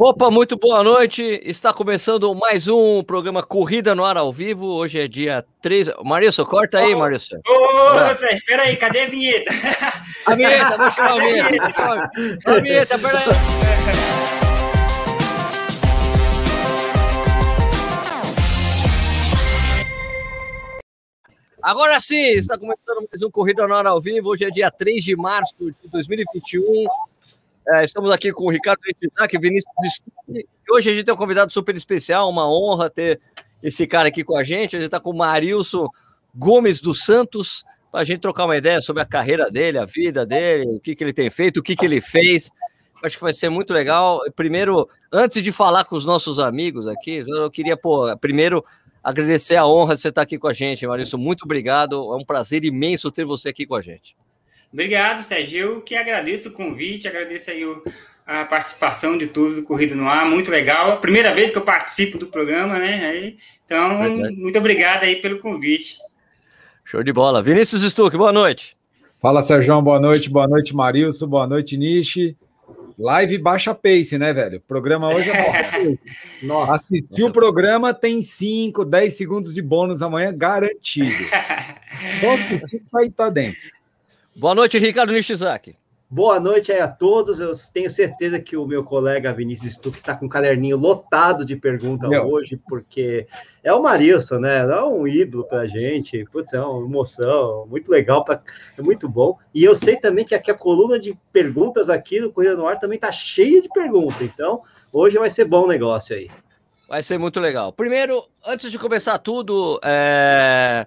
Opa, muito boa noite. Está começando mais um programa Corrida no Ar ao Vivo. Hoje é dia 3. Marilson, corta aí, Marilson. Ô, Zé, espera aí, cadê a vinheta? A vinheta, vou chamar a vinheta. A vinheta, pera aí. Agora sim, está começando mais um Corrida no Ar ao Vivo. Hoje é dia 3 de março de 2021. É, estamos aqui com o Ricardo Isaac, Vinícius Stuck. Hoje a gente tem um convidado super especial, uma honra ter esse cara aqui com a gente. A gente está com o Marilson Gomes dos Santos, para a gente trocar uma ideia sobre a carreira dele, a vida dele, o que, que ele tem feito, o que, que ele fez. Acho que vai ser muito legal. Primeiro, antes de falar com os nossos amigos aqui, eu queria, pô, primeiro agradecer a honra de você estar aqui com a gente, Marilson. Muito obrigado. É um prazer imenso ter você aqui com a gente. Obrigado, Sérgio. Eu que agradeço o convite, agradeço aí o, a participação de todos do Corrido no Ar, muito legal. Primeira vez que eu participo do programa, né? Então, Verdade. muito obrigado aí pelo convite. Show de bola. Vinícius Stuck, boa noite. Fala, Sérgio, boa noite, boa noite, Marilson, boa noite, Nishi. Live baixa pace, né, velho? O programa hoje é baixa Nossa. Assistiu o programa, tem 5, 10 segundos de bônus amanhã, garantido. Só assistir, sair tá dentro. Boa noite, Ricardo Nishizaki. Boa noite aí a todos. Eu tenho certeza que o meu colega Vinícius Stuck está com um caderninho lotado de perguntas hoje, porque é o Marilson, né? É um ídolo para a gente. Putz, é uma emoção, muito legal, pra... é muito bom. E eu sei também que aqui a coluna de perguntas aqui no Corrida no Ar também está cheia de perguntas. Então, hoje vai ser bom o negócio aí. Vai ser muito legal. Primeiro, antes de começar tudo, é...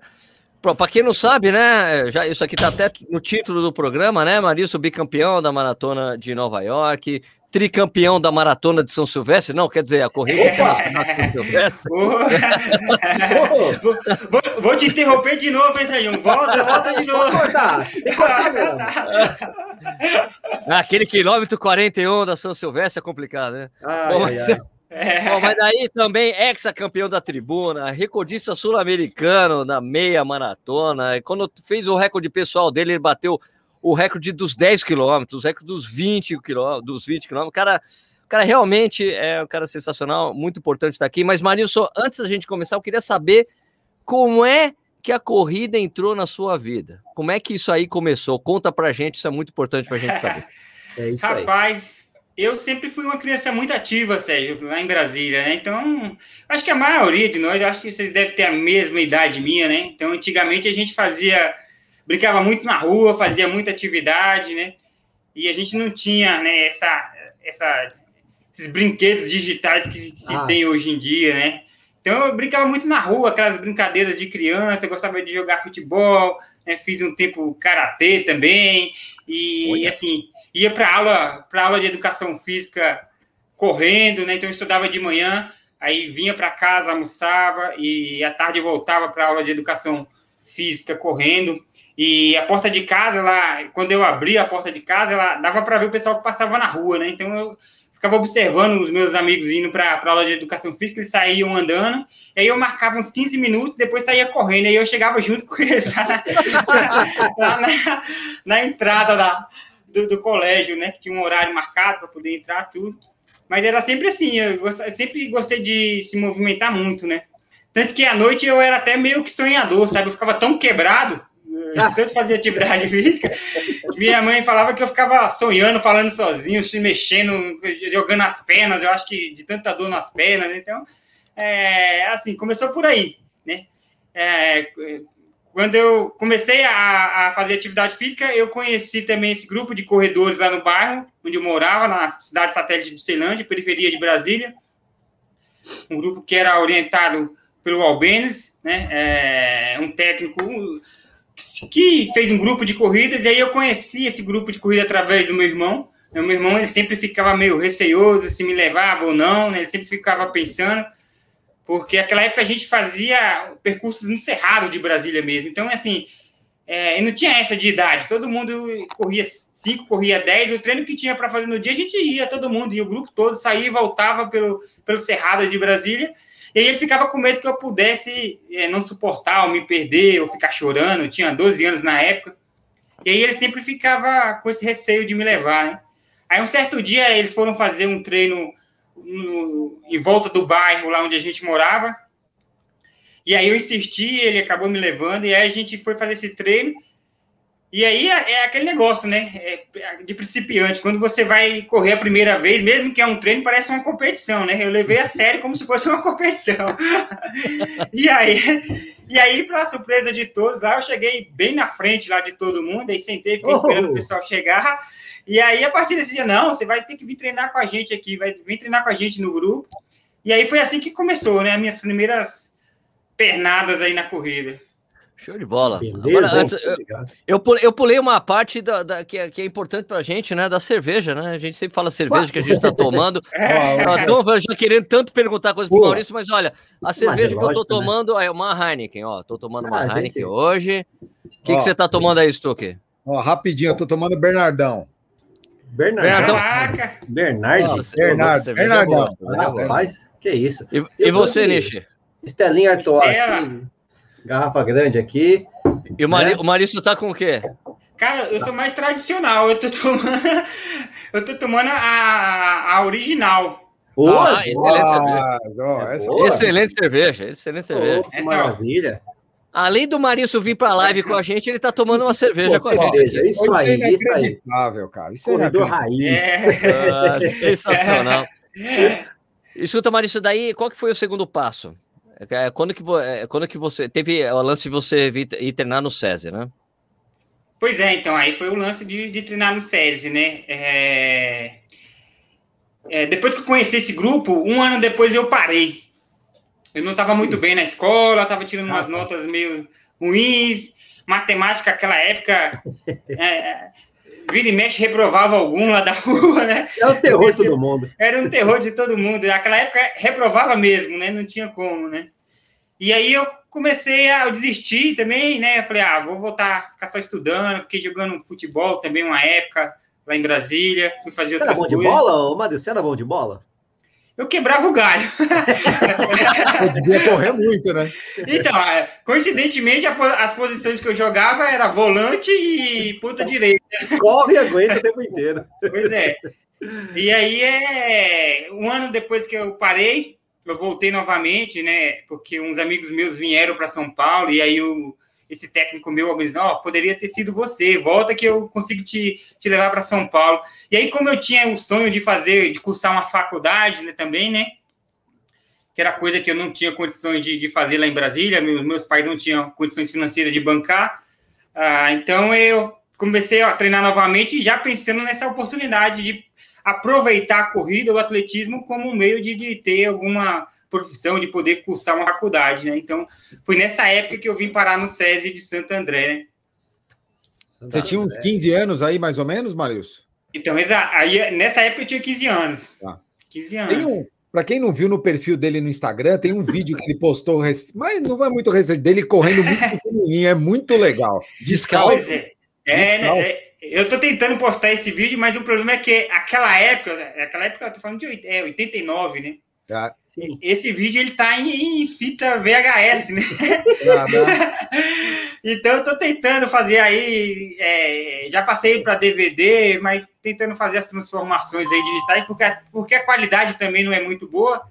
Para quem não sabe, né? Já isso aqui está até no título do programa, né? Marilson bicampeão da maratona de Nova York, tricampeão da maratona de São Silvestre. Não, quer dizer, a corrida de São Silvestre. vou, vou, te interromper de novo, hein, Zayun? Volta, volta de novo. Aquele quilômetro 41 da São Silvestre é complicado, né? Ai, Bom, ai, ai. É. Bom, mas daí também ex-campeão da tribuna, recordista sul-americano na meia maratona. E quando fez o recorde pessoal dele, ele bateu o recorde dos 10 quilômetros, o recorde dos 20 quilômetros, dos 20 quilômetros. Cara, cara realmente é um cara sensacional, muito importante estar aqui. Mas, Marilson, antes da gente começar, eu queria saber como é que a corrida entrou na sua vida. Como é que isso aí começou? Conta pra gente, isso é muito importante pra gente saber. É Rapaz, eu sempre fui uma criança muito ativa, Sérgio, lá em Brasília, né? Então, acho que a maioria de nós, acho que vocês devem ter a mesma idade minha, né? Então, antigamente a gente fazia, brincava muito na rua, fazia muita atividade, né? E a gente não tinha, né, essa, essa, esses brinquedos digitais que se ah. tem hoje em dia, né? Então, eu brincava muito na rua, aquelas brincadeiras de criança, gostava de jogar futebol, né? fiz um tempo karatê também, e Olha. assim, ia para aula, para aula de educação física correndo, né? Então eu estudava de manhã, aí vinha para casa, almoçava e à tarde voltava para aula de educação física correndo. E a porta de casa, lá, quando eu abria a porta de casa, ela dava para ver o pessoal que passava na rua, né? Então eu ficava observando os meus amigos indo para a aula de educação física, eles saíam andando, e aí eu marcava uns 15 minutos, depois saía correndo, aí eu chegava junto com eles lá na, lá na, na entrada da, do, do colégio, né? Que tinha um horário marcado para poder entrar, tudo. Mas era sempre assim, eu, eu sempre gostei de se movimentar muito, né? Tanto que à noite eu era até meio que sonhador, sabe? Eu ficava tão quebrado, eh, tanto fazia atividade física, minha mãe falava que eu ficava sonhando, falando sozinho, se mexendo, jogando as pernas, eu acho que de tanta dor nas pernas, então, é, assim, começou por aí, né? É, quando eu comecei a, a, fazer atividade física, eu conheci também esse grupo de corredores lá no bairro, onde eu morava, na cidade satélite de Ceilândia, periferia de Brasília. Um grupo que era orientado pelo Albenes, né, é, um técnico que fez um grupo de corridas, e aí eu conheci esse grupo de corrida através do meu irmão. Meu irmão ele sempre ficava meio receoso se me levava ou não, né, ele sempre ficava pensando porque aquela época a gente fazia percursos no Cerrado de Brasília mesmo. Então, assim, é, não tinha essa de idade. Todo mundo corria 5, corria 10. O treino que tinha para fazer no dia, a gente ia, todo mundo, e o grupo todo saía e voltava pelo, pelo Cerrado de Brasília. E ele ficava com medo que eu pudesse é, não suportar, ou me perder, ou ficar chorando. Eu tinha 12 anos na época. E aí ele sempre ficava com esse receio de me levar, né? Aí um certo dia eles foram fazer um treino no, em volta do bairro lá onde a gente morava. E aí eu insisti, ele acabou me levando, e aí a gente foi fazer esse treino. E aí é, é aquele negócio, né? É de principiante. Quando você vai correr a primeira vez, mesmo que é um treino, parece uma competição, né? Eu levei a sério como se fosse uma competição. e aí, e aí, para surpresa de todos, lá eu cheguei bem na frente lá de todo mundo, aí sentei, fiquei esperando oh. o pessoal chegar. E aí, a partir desse dia, não, você vai ter que vir treinar com a gente aqui, vai vir treinar com a gente no grupo. E aí foi assim que começou, né? As minhas primeiras pernadas aí na corrida. Show de bola. Beleza, Agora, antes, eu, eu, pulei, eu, pulei, uma parte da, da que, é, que, é, importante para a gente, né? Da cerveja, né? A gente sempre fala cerveja que a gente está tomando. Então, eu já querendo tanto perguntar coisas para o Maurício, mas olha, a cerveja que eu estou né? tomando né? é uma Heineken, ó. Estou tomando uma ah, Heineken gente... hoje. O que, que você está tomando aí, Stuque? Ó, rapidinho, eu estou tomando Bernardão. Bernardão. Caraca! Bernardo. Nossa, Bernardo. Bernardão. Rapaz, que isso. E, e você, Nishi? Estelinha Artois. Garrafa grande aqui. E o, Mari, né? o Marício tá com o quê? Cara, eu sou mais tradicional. Eu tô tomando, eu tô tomando a, a original. Boa, ah, excelente cerveja. Oh, é excelente cerveja, excelente cerveja. Oh, maravilha. Além do Marício vir para a live com a gente, ele está tomando uma cerveja Pô, com a gente. É isso aí, é isso aí. cara. Isso é Corredor raiz. É. Ah, sensacional. Escuta, Marício, daí qual que foi o segundo passo? É, é, quando que, é, quando que você teve o lance de você ir treinar no SESI, né? Pois é, então aí foi o lance de, de treinar no SESI, né? É... É, depois que eu conheci esse grupo, um ano depois eu parei. Eu não estava muito bem na escola, estava tirando umas notas meio ruins. Matemática, naquela época, é, vira e mexe, reprovava algum lá da rua, né? É o terror de todo mundo. Era um terror de todo mundo. Naquela época, reprovava mesmo, né? Não tinha como, né? E aí eu comecei a desistir também, né? Eu falei, ah, vou voltar a ficar só estudando. Fiquei jogando futebol também uma época lá em Brasília. Fui fazer Você outras era bom coisas. de bola, ô Matheus? Você era bom de bola? Eu quebrava o galho. Eu devia correr muito, né? Então, é, coincidentemente, as posições que eu jogava era volante e puta direita. Corre e aguenta o tempo inteiro. Pois é. E aí, é, um ano depois que eu parei, eu voltei novamente, né? Porque uns amigos meus vieram para São Paulo e aí o, esse técnico meu me disse, oh, poderia ter sido você, volta que eu consigo te, te levar para São Paulo. E aí, como eu tinha o sonho de fazer, de cursar uma faculdade né, também, né? Que era coisa que eu não tinha condições de, de fazer lá em Brasília, meus, meus pais não tinham condições financeiras de bancar. Ah, então eu comecei a treinar novamente, já pensando nessa oportunidade de aproveitar a corrida, o atletismo, como um meio de, de ter alguma profissão de poder cursar uma faculdade, né? Então, foi nessa época que eu vim parar no SESI de Santo André, né? Você tinha uns 15 anos aí, mais ou menos, Marius? Então, aí, nessa época eu tinha 15 anos. Tá. 15 anos. Um, para quem não viu no perfil dele no Instagram, tem um vídeo que ele postou, mas não vai muito recente, dele correndo muito pequenininho, é muito legal. Descalço. Pois é. É, né, é, eu tô tentando postar esse vídeo, mas o problema é que aquela época, aquela época eu tô falando de é, 89, né? Ah, Sim. Esse vídeo ele tá em, em fita VHS, né? então eu tô tentando fazer aí, é, já passei para DVD, mas tentando fazer as transformações aí digitais, porque a, porque a qualidade também não é muito boa.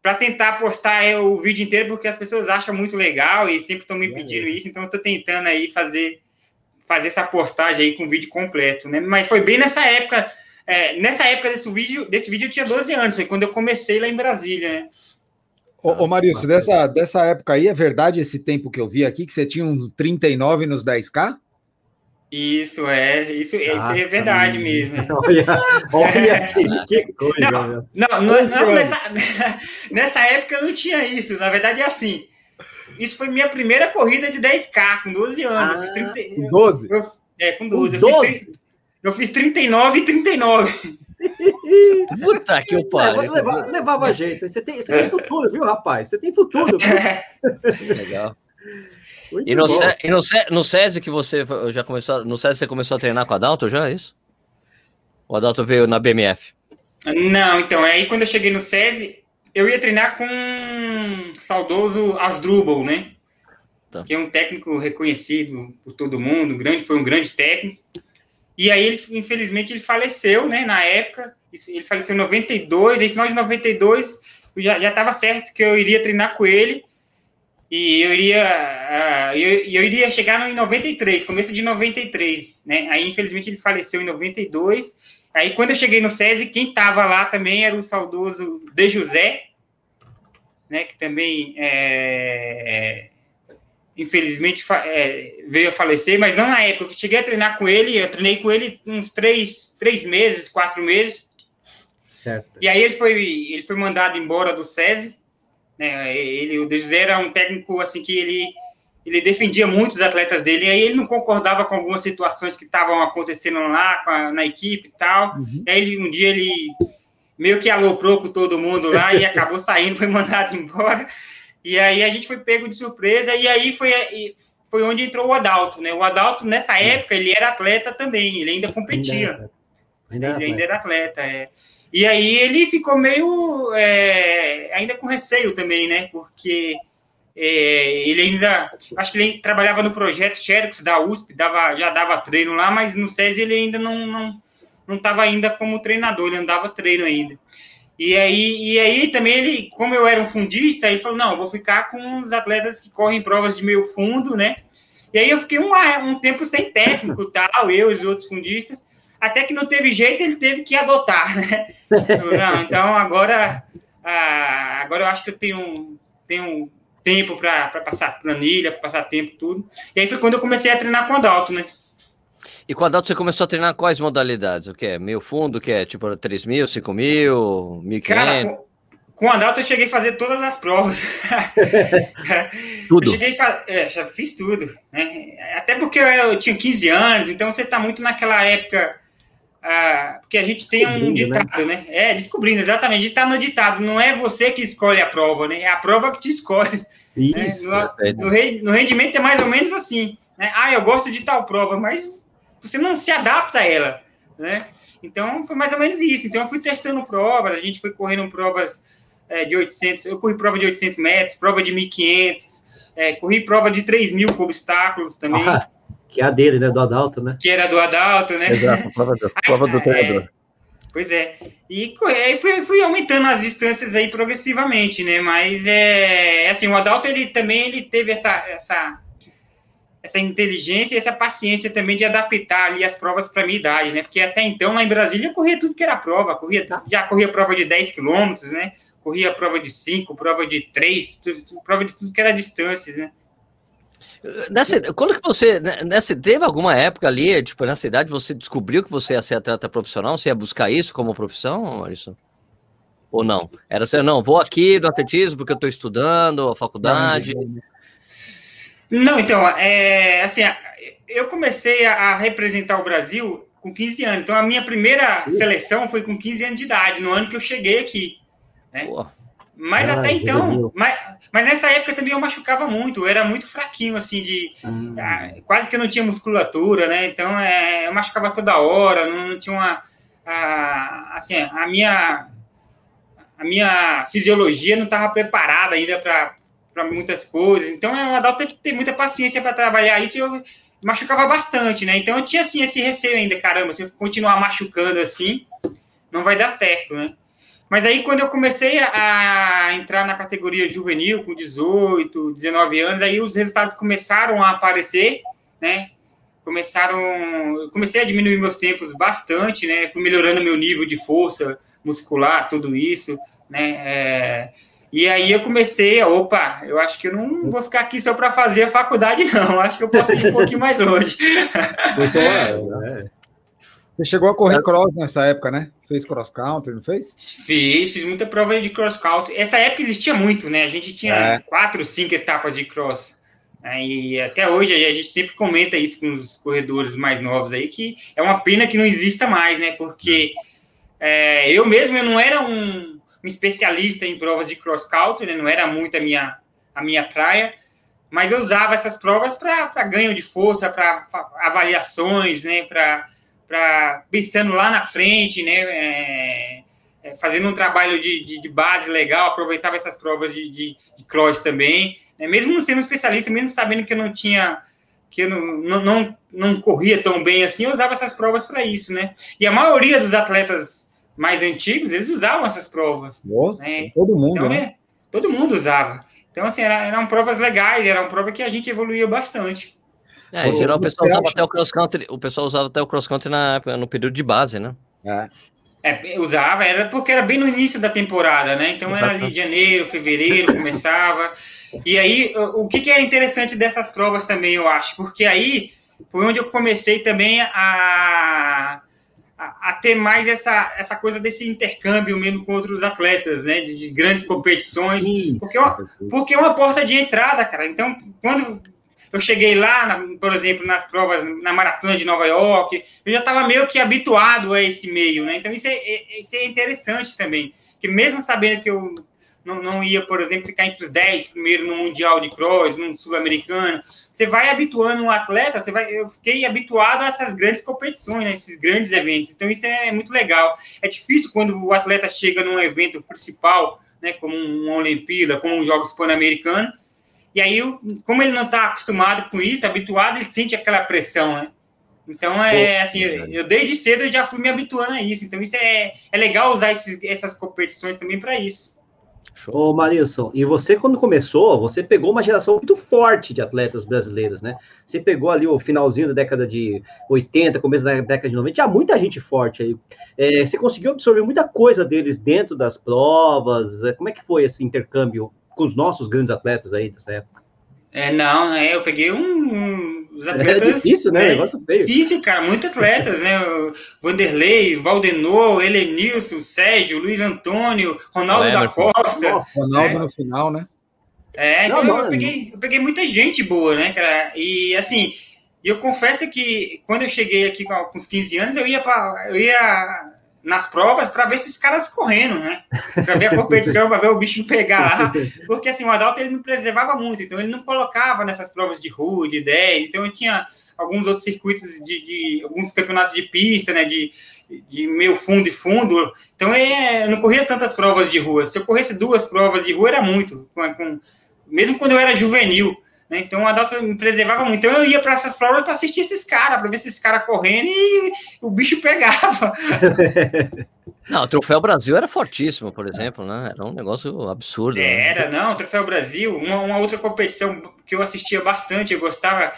Para tentar postar é, o vídeo inteiro, porque as pessoas acham muito legal e sempre estão me pedindo isso, então eu tô tentando aí fazer fazer essa postagem aí com o vídeo completo, né? Mas foi bem nessa época é, nessa época desse vídeo, desse vídeo eu tinha 12 anos, foi quando eu comecei lá em Brasília, né? Ô, ô Marício, dessa, dessa época aí, é verdade esse tempo que eu vi aqui, que você tinha um 39 nos 10K? Isso, é, isso, ah, isso é verdade mesmo. Olha, olha que, que, coisa. Não, não, não, não nessa, nessa época eu não tinha isso, na verdade é assim, isso foi minha primeira corrida de 10K, com 12 anos. Ah, eu fiz 30, 12? Eu, é, com 12. Com 12? Eu fiz eu fiz 39 e 39. Puta que eu pariu. Levava, levava jeito. Você tem, você tem futuro, viu, rapaz? Você tem futuro. Legal. Muito e no, C, e no, no SESI que você já começou, no SESI você começou a treinar com a Adalto já, é isso? O Adalto veio na BMF? Não, então, aí quando eu cheguei no SESI, eu ia treinar com o saudoso Asdrubal, né? Tá. Que é um técnico reconhecido por todo mundo, grande, foi um grande técnico. E aí, ele, infelizmente, ele faleceu, né, na época. Ele faleceu em 92, aí, final de 92, já estava certo que eu iria treinar com ele. E eu iria, uh, eu, eu, iria chegar em 93, começo de 93, né? Aí, infelizmente, ele faleceu em 92. Aí, quando eu cheguei no SESI, quem estava lá também era o saudoso De José, né? Que também, é, infelizmente, é, veio a falecer, mas não na época. Eu cheguei a treinar com ele, eu treinei com ele uns três, três meses, quatro meses. Certo. E aí ele foi, ele foi mandado embora do SESI, né? Ele, o De José era um técnico assim que ele ele defendia muito os atletas dele, e aí ele não concordava com algumas situações que estavam acontecendo lá a, na equipe e tal. Uhum. E aí um dia ele meio que aloprou com todo mundo lá e acabou saindo, foi mandado embora. E aí a gente foi pego de surpresa, e aí foi, foi onde entrou o Adalto, né? O Adalto, nessa época, ele era atleta também, ele ainda competia. Ainda era, ainda ele ainda era atleta, é. E aí ele ficou meio é, ainda com receio também, né? Porque é, ele ainda acho que ele trabalhava no projeto Xerox da USP, dava, já dava treino lá, mas no SESI ele ainda não não não estava ainda como treinador, ele andava treino ainda. E aí, e aí também ele, como eu era um fundista, ele falou: não, vou ficar com os atletas que correm provas de meio fundo, né? E aí eu fiquei um, um tempo sem técnico, tal, eu e os outros fundistas até que não teve jeito, ele teve que adotar, né? Não, então agora, ah, agora eu acho que eu tenho, tenho tempo para passar planilha, para passar tempo, tudo. E aí foi quando eu comecei a treinar com o Adalto, né? E com Adalto você começou a treinar quais modalidades? O que é? Meio fundo, o que é? Tipo 3 mil, 5 mil, 1.500? Cara, com, com o Adalto eu cheguei a fazer todas as provas. tudo? Eu cheguei a fazer, é, já fiz tudo. Né? Até porque eu, eu tinha 15 anos, então você está muito naquela época ah, porque a gente tem um né? ditado, né? né? É, descobrindo, exatamente. Está no ditado, não é você que escolhe a prova, né? É a prova que te escolhe. Né? Isso. Né? No, no, no, rendimento é mais ou menos assim. Né? Ah, eu gosto de tal prova, mas você não se adapta a ela, né? Então, foi mais ou menos isso. Então, eu fui testando provas, a gente foi correndo provas é, de 800, eu corri prova de 800 metros, prova de 1.500, é, corri prova de 3 mil com obstáculos também. Ah. Que é a dele, né? Do Adalto, né? Que era do Adalto, né? Exato, prova do, prova do treinador. Pois é. E aí fui, fui, aumentando as distâncias aí progressivamente, né? Mas é assim, o Adalto ele também ele teve essa, essa, essa inteligência e essa paciência também de adaptar ali as provas para minha idade, né? Porque até então lá em Brasília eu corria tudo que era prova, corria, já corria prova de 10 quilômetros, né? Corria prova de 5, prova de 3, prova de tudo que era distâncias, né? Nessa, quando que você, né, nessa, teve alguma época ali, tipo, nessa idade, você descobriu que você ia ser atleta profissional? Você ia buscar isso como profissão, Maurício? Ou não? Era assim, não, vou aqui no atletismo porque eu estou estudando, a faculdade. Não, então, é, assim, eu comecei a representar o Brasil com 15 anos. Então, a minha primeira seleção foi com 15 anos de idade, no ano que eu cheguei aqui. Né? Mas ah, até então, mas, mas nessa época também eu machucava muito, eu era muito fraquinho, assim, de. Ah. quase que eu não tinha musculatura, né? Então é, eu machucava toda hora, não, não tinha uma. A, assim, a minha. A minha fisiologia não estava preparada ainda para muitas coisas. Então, o Adalto teve que ter muita paciência para trabalhar isso eu machucava bastante, né? Então, eu tinha, assim, esse receio ainda, caramba, se eu continuar machucando assim, não vai dar certo, né? Mas aí, quando eu comecei a entrar na categoria juvenil, com 18, 19 anos, aí os resultados começaram a aparecer, né? Começaram. Eu comecei a diminuir meus tempos bastante, né? Fui melhorando meu nível de força muscular, tudo isso, né? É, e aí eu comecei, opa, eu acho que eu não vou ficar aqui só para fazer a faculdade, não. Acho que eu posso ir um pouquinho mais longe. é. Você chegou a correr cross nessa época, né? Fez cross country, não fez? Fiz, fiz muita prova de cross country. Essa época existia muito, né? A gente tinha é. quatro, cinco etapas de cross. Né? E até hoje a gente sempre comenta isso com os corredores mais novos aí, que é uma pena que não exista mais, né? Porque é, eu mesmo eu não era um, um, especialista em provas de cross country, né? Não era muito a minha, a minha praia mas eu usava essas provas para ganho de força, para avaliações, né, para pensando lá na frente, né? É, é, fazendo um trabalho de, de, de, base legal, aproveitava essas provas de, de, de cross também, né, mesmo não sendo especialista, mesmo sabendo que eu não tinha que eu não, não, não corria tão bem assim, eu usava essas provas para isso, né? E a maioria dos atletas mais antigos, eles usavam essas provas. Oh, né? Todo mundo, então, né? É, todo mundo usava. Então, assim, eram, eram provas legais, era uma prova que a gente evoluía bastante. É, em geral o pessoal usava até o cross country, o pessoal usava até o cross country na no período de base, né? É. É, usava, era porque era bem no início da temporada, né? Então era ali de janeiro, fevereiro, começava. E aí, o que, que é interessante dessas provas também, eu acho, porque aí foi onde eu comecei também a, a, a, ter mais essa, essa coisa desse intercâmbio mesmo com outros atletas, né? De, de grandes competições. Isso, porque, é uma, porque é uma porta de entrada, cara. Então, quando eu cheguei lá, na, por exemplo, nas provas, na maratona de Nova York, eu já estava meio que habituado a esse meio, né? Então isso é, é, isso é interessante também, que mesmo sabendo que eu não, não ia, por exemplo, ficar entre os 10 primeiro no Mundial de Cross, no Sul-Americano, você vai habituando um atleta, você vai, eu fiquei habituado a essas grandes competições, né, esses grandes eventos, então isso é muito legal. É difícil quando o atleta chega num evento principal, né, como uma Olimpíada, como os Jogos Pan-Americanos, e aí, como ele não está acostumado com isso, habituado, ele sente aquela pressão, né? Então, é assim, eu desde cedo eu já fui me habituando a isso. Então, isso é, é legal usar esses, essas competições também para isso. Show. Ô, Marilson, e você, quando começou, você pegou uma geração muito forte de atletas brasileiros, né? Você pegou ali o finalzinho da década de 80, começo da década de 90, tinha muita gente forte aí. É, você conseguiu absorver muita coisa deles dentro das provas? Como é que foi esse intercâmbio com os nossos grandes atletas aí dessa época? É, não, é, eu peguei um, um os é atletas. É difícil, né? É, Negócio feio. Difícil, cara, muitos atletas, né? O Vanderlei, Valdenor, Helenilson, Sérgio, Luiz Antônio, Ronaldo é, da Costa. Nossa, Ronaldo no final, né? É, então não, eu, peguei, eu peguei muita gente boa, né, cara? E assim, eu confesso que quando eu cheguei aqui com, com uns 15 anos, eu ia para eu ia nas provas para ver esses caras correndo, né? Para ver a competição, para ver o bicho pegar lá. Porque assim, o Adalto ele me preservava muito, então ele não colocava nessas provas de rua, de 10. Então eu tinha alguns outros circuitos de, de alguns campeonatos de pista, né? De, de meio fundo e fundo. Então é, eu não corria tantas provas de rua. Se eu corresse duas provas de rua era muito. Com, com, mesmo quando eu era juvenil. Né? Então o Adalto me preservava muito. Então eu ia para essas provas para assistir esses caras, para ver esses caras correndo e o bicho pegava. Não, o Troféu Brasil era fortíssimo, por exemplo, né? Era um negócio absurdo. Né? Era, né? não, o Troféu Brasil, uma, uma outra competição que eu assistia bastante, eu gostava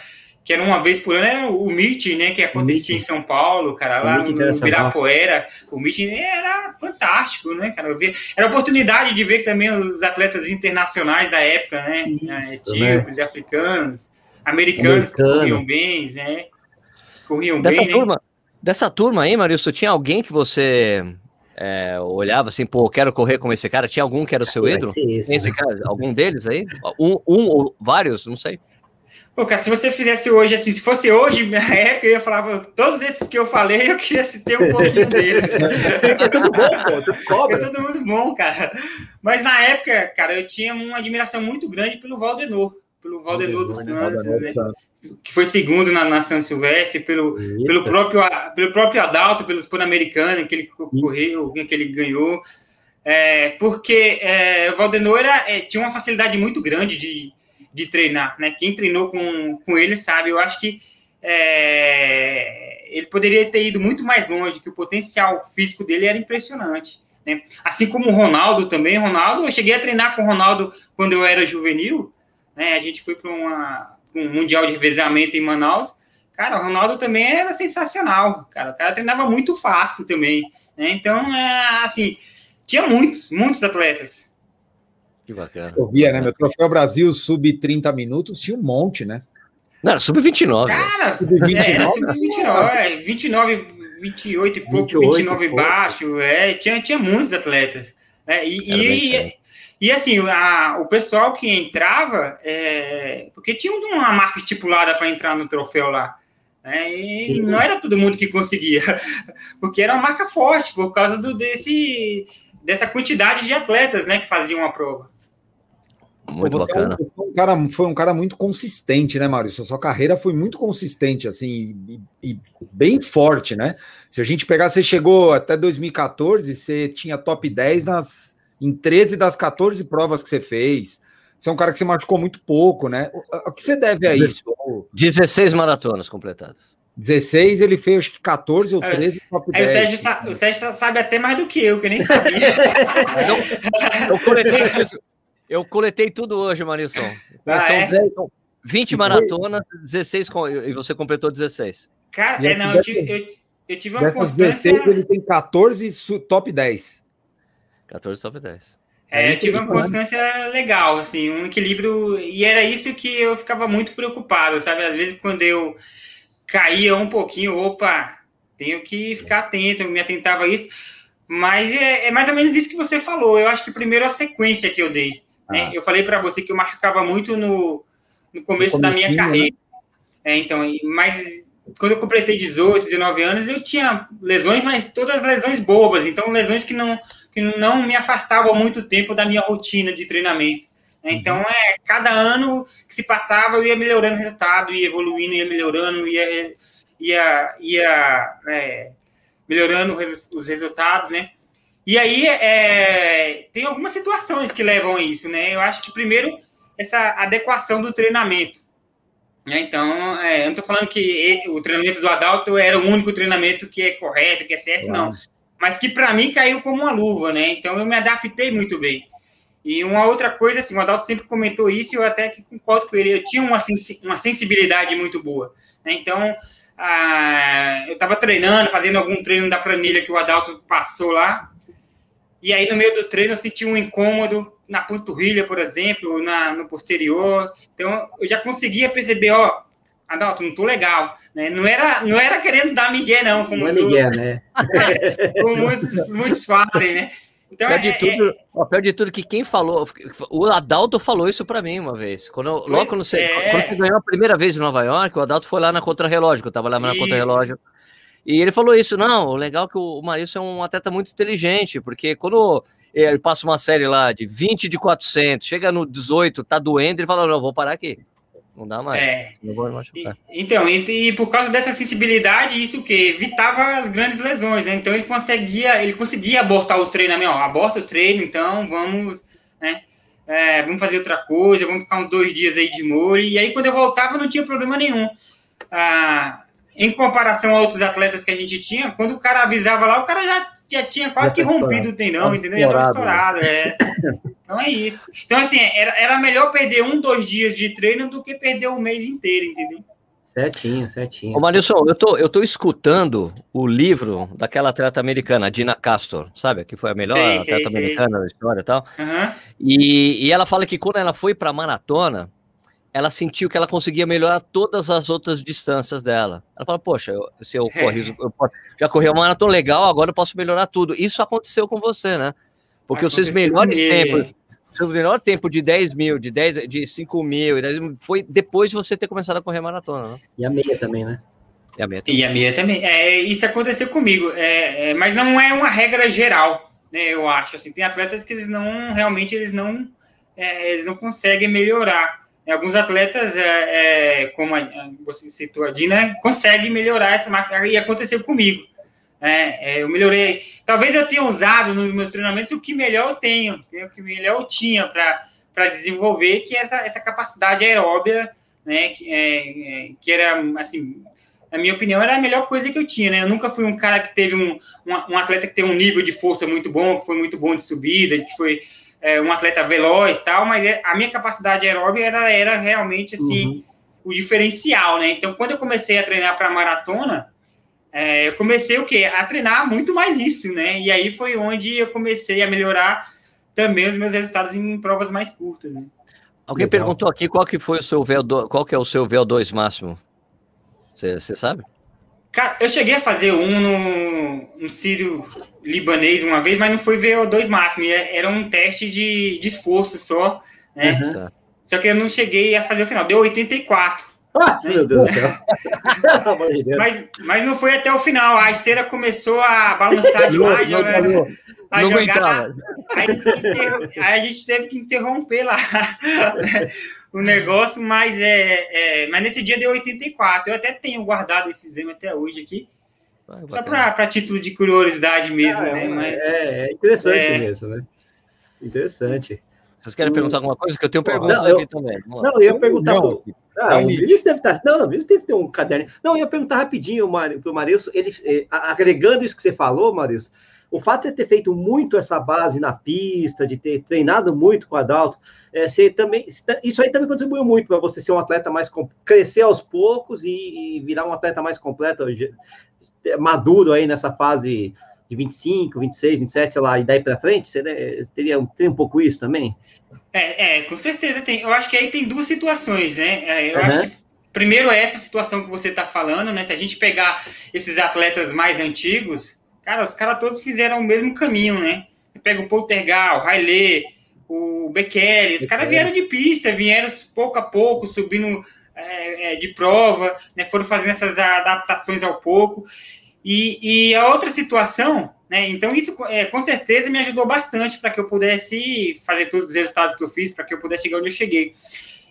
que era uma vez por ano, era o MIT, né, que acontecia em São Paulo, cara, lá no, no Ibirapuera, o MIT era fantástico, né, cara, eu vi, era a oportunidade de ver também os atletas internacionais da época, né, etíopes, né? africanos, americanos Americano. que corriam bem, né, corriam dessa bem, né? turma, né? Dessa turma aí, Marilson, tinha alguém que você é, olhava assim, pô, quero correr como esse cara, tinha algum que era o seu ídolo? Esse, esse né? cara, algum deles aí? Um, um ou vários, não sei. Pô, cara, se você fizesse hoje, assim, se fosse hoje, na época, eu ia falar, todos esses que eu falei, eu queria ter um pouquinho deles. é tudo bom, pô, tudo cobra. É todo mundo bom, cara. Mas na época, cara, eu tinha uma admiração muito grande pelo Valdenor, pelo Valdenor, dos Santos, né? que foi segundo na, na São Silvestre, pelo, pelo, próprio, pelo próprio Adalto, pelos Pan-Americanos, que ele correu, que ele ganhou. É, porque é, o Valdenor era, é, tinha uma facilidade muito grande de de treinar, né? Quem treinou com, com ele sabe, eu acho que é, ele poderia ter ido muito mais longe, que o potencial físico dele era impressionante. Né? Assim como o Ronaldo também, Ronaldo, eu cheguei a treinar com o Ronaldo quando eu era juvenil, né? A gente foi para um mundial de revezamento em Manaus. Cara, o Ronaldo também era sensacional, cara. O cara treinava muito fácil também, né? Então, é, assim, tinha muitos, muitos atletas. Que bacana. Eu via, né? Meu troféu Brasil sub 30 minutos tinha um monte, né? Não, sub 29. Cara, sub 29, é, sub 29, 29, 28 e pouco, 28 29 e baixo, é, tinha, tinha muitos atletas. É, e, e, e, assim, a, o pessoal que entrava, é, porque tinha uma marca estipulada para entrar no troféu lá. É, e não era todo mundo que conseguia, porque era uma marca forte, por causa do, desse, dessa quantidade de atletas né, que faziam a prova. Muito você bacana. É um, um, cara, foi um cara muito consistente, né, Maurício? Sua carreira foi muito consistente, assim, e, e, bem forte, né? Se a gente pegar, você chegou até 2014, você tinha top 10 nas, em 13 das 14 provas que você fez. você é um cara que se machucou muito pouco, né? O, o que você deve a isso? 16 maratonas completadas. 16, ele fez acho que 14 ou 13 é, top 10. É, o, Sérgio, o Sérgio sabe até mais do que eu, que eu nem sabia. eu, eu, coletei, eu, coletei, tudo hoje, Marilson. Ah, são, é? 10, são 20 maratonas, 16 e você completou 16. Cara, é, não, eu tive, eu, eu tive uma constância. 16, ele tem 14 top 10. 14 top 10. É, eu tive uma constância legal, assim, um equilíbrio, e era isso que eu ficava muito preocupado, sabe? Às vezes, quando eu caía um pouquinho, opa, tenho que ficar atento, eu me atentava a isso, mas é, é, mais ou menos isso que você falou. Eu acho que primeiro a sequência que eu dei. Né? Ah. Eu falei para você que eu machucava muito no, no começo da minha né? carreira. Né? É, então, mas quando eu completei 18, 19 anos, eu tinha lesões, mas todas lesões bobas, então lesões que não, que não me afastavam muito tempo da minha rotina de treinamento. Né? Uhum. Então, é, cada ano que se passava, eu ia melhorando o resultado, ia evoluindo, ia melhorando, ia, ia, ia é, melhorando os resultados, né? E aí, é, tem algumas situações que levam a isso, né? Eu acho que, primeiro, essa adequação do treinamento. Né? Então, é, eu não estou falando que o treinamento do Adalto era o único treinamento que é correto, que é certo, claro. não. Mas que, para mim, caiu como uma luva, né? Então, eu me adaptei muito bem. E uma outra coisa, assim, o Adalto sempre comentou isso e eu até que concordo com ele, eu tinha uma, uma sensibilidade muito boa. Né? Então, ah, eu estava treinando, fazendo algum treino da planilha que o Adalto passou lá, e aí no meio do treino eu senti um incômodo na panturrilha, por exemplo, na, no posterior. Então, eu já conseguia perceber, ó, Adalto, não tô legal, né? Não era, não era querendo dar migué, não. Como não é migué, né? como muitos, muitos fazem, né? Então, pior, é, de tudo, é... ó, pior de tudo que quem falou, o Adalto falou isso para mim uma vez. Quando eu, logo quando você, é... quando você ganhou a primeira vez em Nova York, o Adalto foi lá na Contra-Relógio, que eu tava lá na Contra-Relógio. E ele falou isso, não, o legal é que o Marício é um atleta muito inteligente, porque quando ele passa uma série lá de 20 de 400, chega no 18, tá doendo, ele fala, não, vou parar aqui. Não dá mais. É. Não vou machucar. E, então, e, e, por causa dessa sensibilidade, isso que evitava as grandes lesões, né? Então ele conseguia, ele conseguia abortar o treinamento, ó, aborta o treino, então vamos, né? É, vamos fazer outra coisa, vamos ficar uns dois dias aí de molho. E aí, quando eu voltava, não tinha problema nenhum. Ah, em comparação a outros atletas que a gente tinha, quando o cara avisava lá, o cara já, já tinha quase já que rompido o tendão, entendeu? Já estava estourado, é. Então é isso. Então, assim, era, era melhor perder um, dois dias de treino do que perder o mês inteiro, entendeu? Certinho, certinho. Ô, Marilson, eu tô, eu tô escutando o livro daquela atleta americana, Dina Castor, sabe? Que foi a melhor sei, atleta sei, americana sei. da história e tal. Uhum. E, e ela fala que quando ela foi pra maratona, ela sentiu que ela conseguia melhorar todas as outras distâncias dela. Ela falou, poxa, eu, se eu, corri, eu já corri uma maratona legal, agora eu posso melhorar tudo. Isso aconteceu com você, né? Porque os seus melhores tempos, seu melhor tempo de 10 mil, de 10, de 5 mil, foi depois de você ter começado a correr maratona, né? E a meia também, né? E a meia também. E a meia também. É, isso aconteceu comigo, é, é, mas não é uma regra geral, né? Eu acho. Assim, tem atletas que eles não, realmente, eles não, é, eles não conseguem melhorar alguns atletas, é, é, como a, você citou a Dina, conseguem melhorar essa marca, e aconteceu comigo. É, é, eu melhorei. Talvez eu tenha usado nos meus treinamentos o que melhor eu tenho, o que melhor eu tinha para desenvolver, que é essa, essa capacidade aeróbia, né, que, é, é, que era, assim, na minha opinião, era a melhor coisa que eu tinha, né? Eu nunca fui um cara que teve um, um, um atleta que tem um nível de força muito bom, que foi muito bom de subida, que foi é, um atleta veloz tal, mas é, a minha capacidade aeróbica era, era realmente assim uhum. o diferencial, né? Então, quando eu comecei a treinar para maratona, é, eu comecei o quê? A treinar muito mais isso, né? E aí foi onde eu comecei a melhorar também os meus resultados em provas mais curtas. Né? Alguém Legal. perguntou aqui qual que foi o seu VO2, qual que é o seu VO2 máximo? Você sabe? Cara, eu cheguei a fazer um no, no Sírio libanês uma vez, mas não foi VO2 máximo, era um teste de, de esforço só, né? Uhum. Só que eu não cheguei a fazer o final, deu 84. Ah, né? Meu Deus do céu. mas, mas não foi até o final, a esteira começou a balançar demais. não, não, não, a não jogar, aí, aí, a gente teve que interromper lá o negócio, mas, é, é, mas nesse dia deu 84. Eu até tenho guardado esse exame até hoje aqui. Ah, só para título de curiosidade mesmo, ah, né? Mas, é, é interessante é, mesmo, né? Interessante. Vocês querem perguntar alguma coisa? Que eu tenho perguntas não, eu, aqui também. Não, eu ia perguntar. Não, pro, ah, o Vinícius deve estar. Tá, não, não, o Vinícius deve ter um caderno. Não, eu ia perguntar rapidinho para o Marilson, ele, eh, agregando isso que você falou, Marilson, o fato de você ter feito muito essa base na pista, de ter treinado muito com o Adalto, é, você também, isso aí também contribuiu muito para você ser um atleta mais crescer aos poucos e, e, virar um atleta mais completo, maduro aí nessa fase de 25, 26, 27, sei lá, e daí para frente, você né, teria tem um pouco isso também? É, é, com certeza tem. Eu acho que aí tem duas situações, né? É, eu uhum. acho que primeiro é essa situação que você está falando, né? Se a gente pegar esses atletas mais antigos, cara, os caras todos fizeram o mesmo caminho, né? Você pega o Poltergal, o Haile, o Bekele, os caras vieram de pista, vieram pouco a pouco, subindo é, é, de prova, né? Foram fazendo essas adaptações ao pouco. E, e a outra situação, né? Então, isso é, com certeza me ajudou bastante para que eu pudesse fazer todos os resultados que eu fiz, para que eu pudesse chegar onde eu cheguei.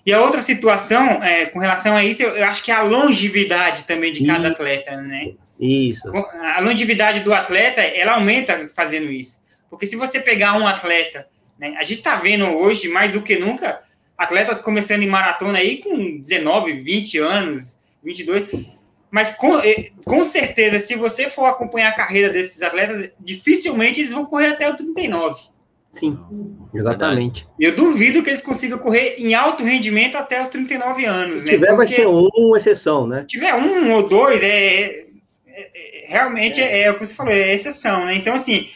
E a outra situação, é, com relação a isso, eu, eu, acho que é a longevidade também de cada atleta, né? Isso. A longevidade do atleta, ela aumenta fazendo isso. Porque se você pegar um atleta, né, a gente está vendo hoje, mais do que nunca, atletas começando em maratona aí com 19, 20 anos, 22, mas com, eh, com certeza, se você for acompanhar a carreira desses atletas, dificilmente eles vão correr até o 39. Sim, exatamente. Eu duvido que eles consigam correr em alto rendimento até os 39 anos. Se né? tiver, Porque vai ser uma exceção, né? tiver um ou dois, é realmente é. é. o que você falou, é exceção, né? Então, assim,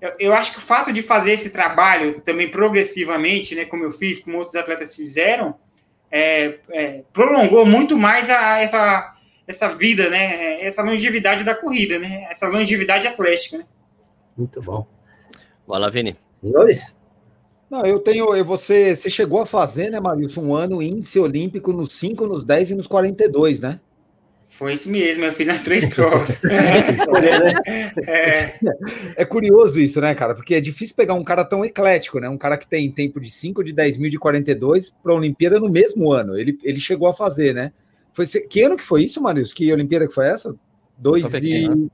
eu, eu, acho que o fato de fazer esse trabalho também progressivamente, né, como eu fiz, como outros atletas fizeram, é, é prolongou muito mais a, essa essa vida, né? Essa longevidade da corrida, né? Essa longevidade atlética, né? Muito bom. Vai lá, Vini. Senhores? Não, eu tenho. Você, você chegou a fazer, né, Marilson, um ano índice olímpico nos 5, nos 10 e nos 42, né? Foi isso mesmo, eu fiz as três provas. é. é curioso isso, né, cara? Porque é difícil pegar um cara tão eclético, né? Um cara que tem tempo de 5, de 10 mil, de 42 para a Olimpíada no mesmo ano. Ele, ele chegou a fazer, né? Foi, que ano que foi isso, Marius? Que Olimpíada que foi essa? Dois e... Né?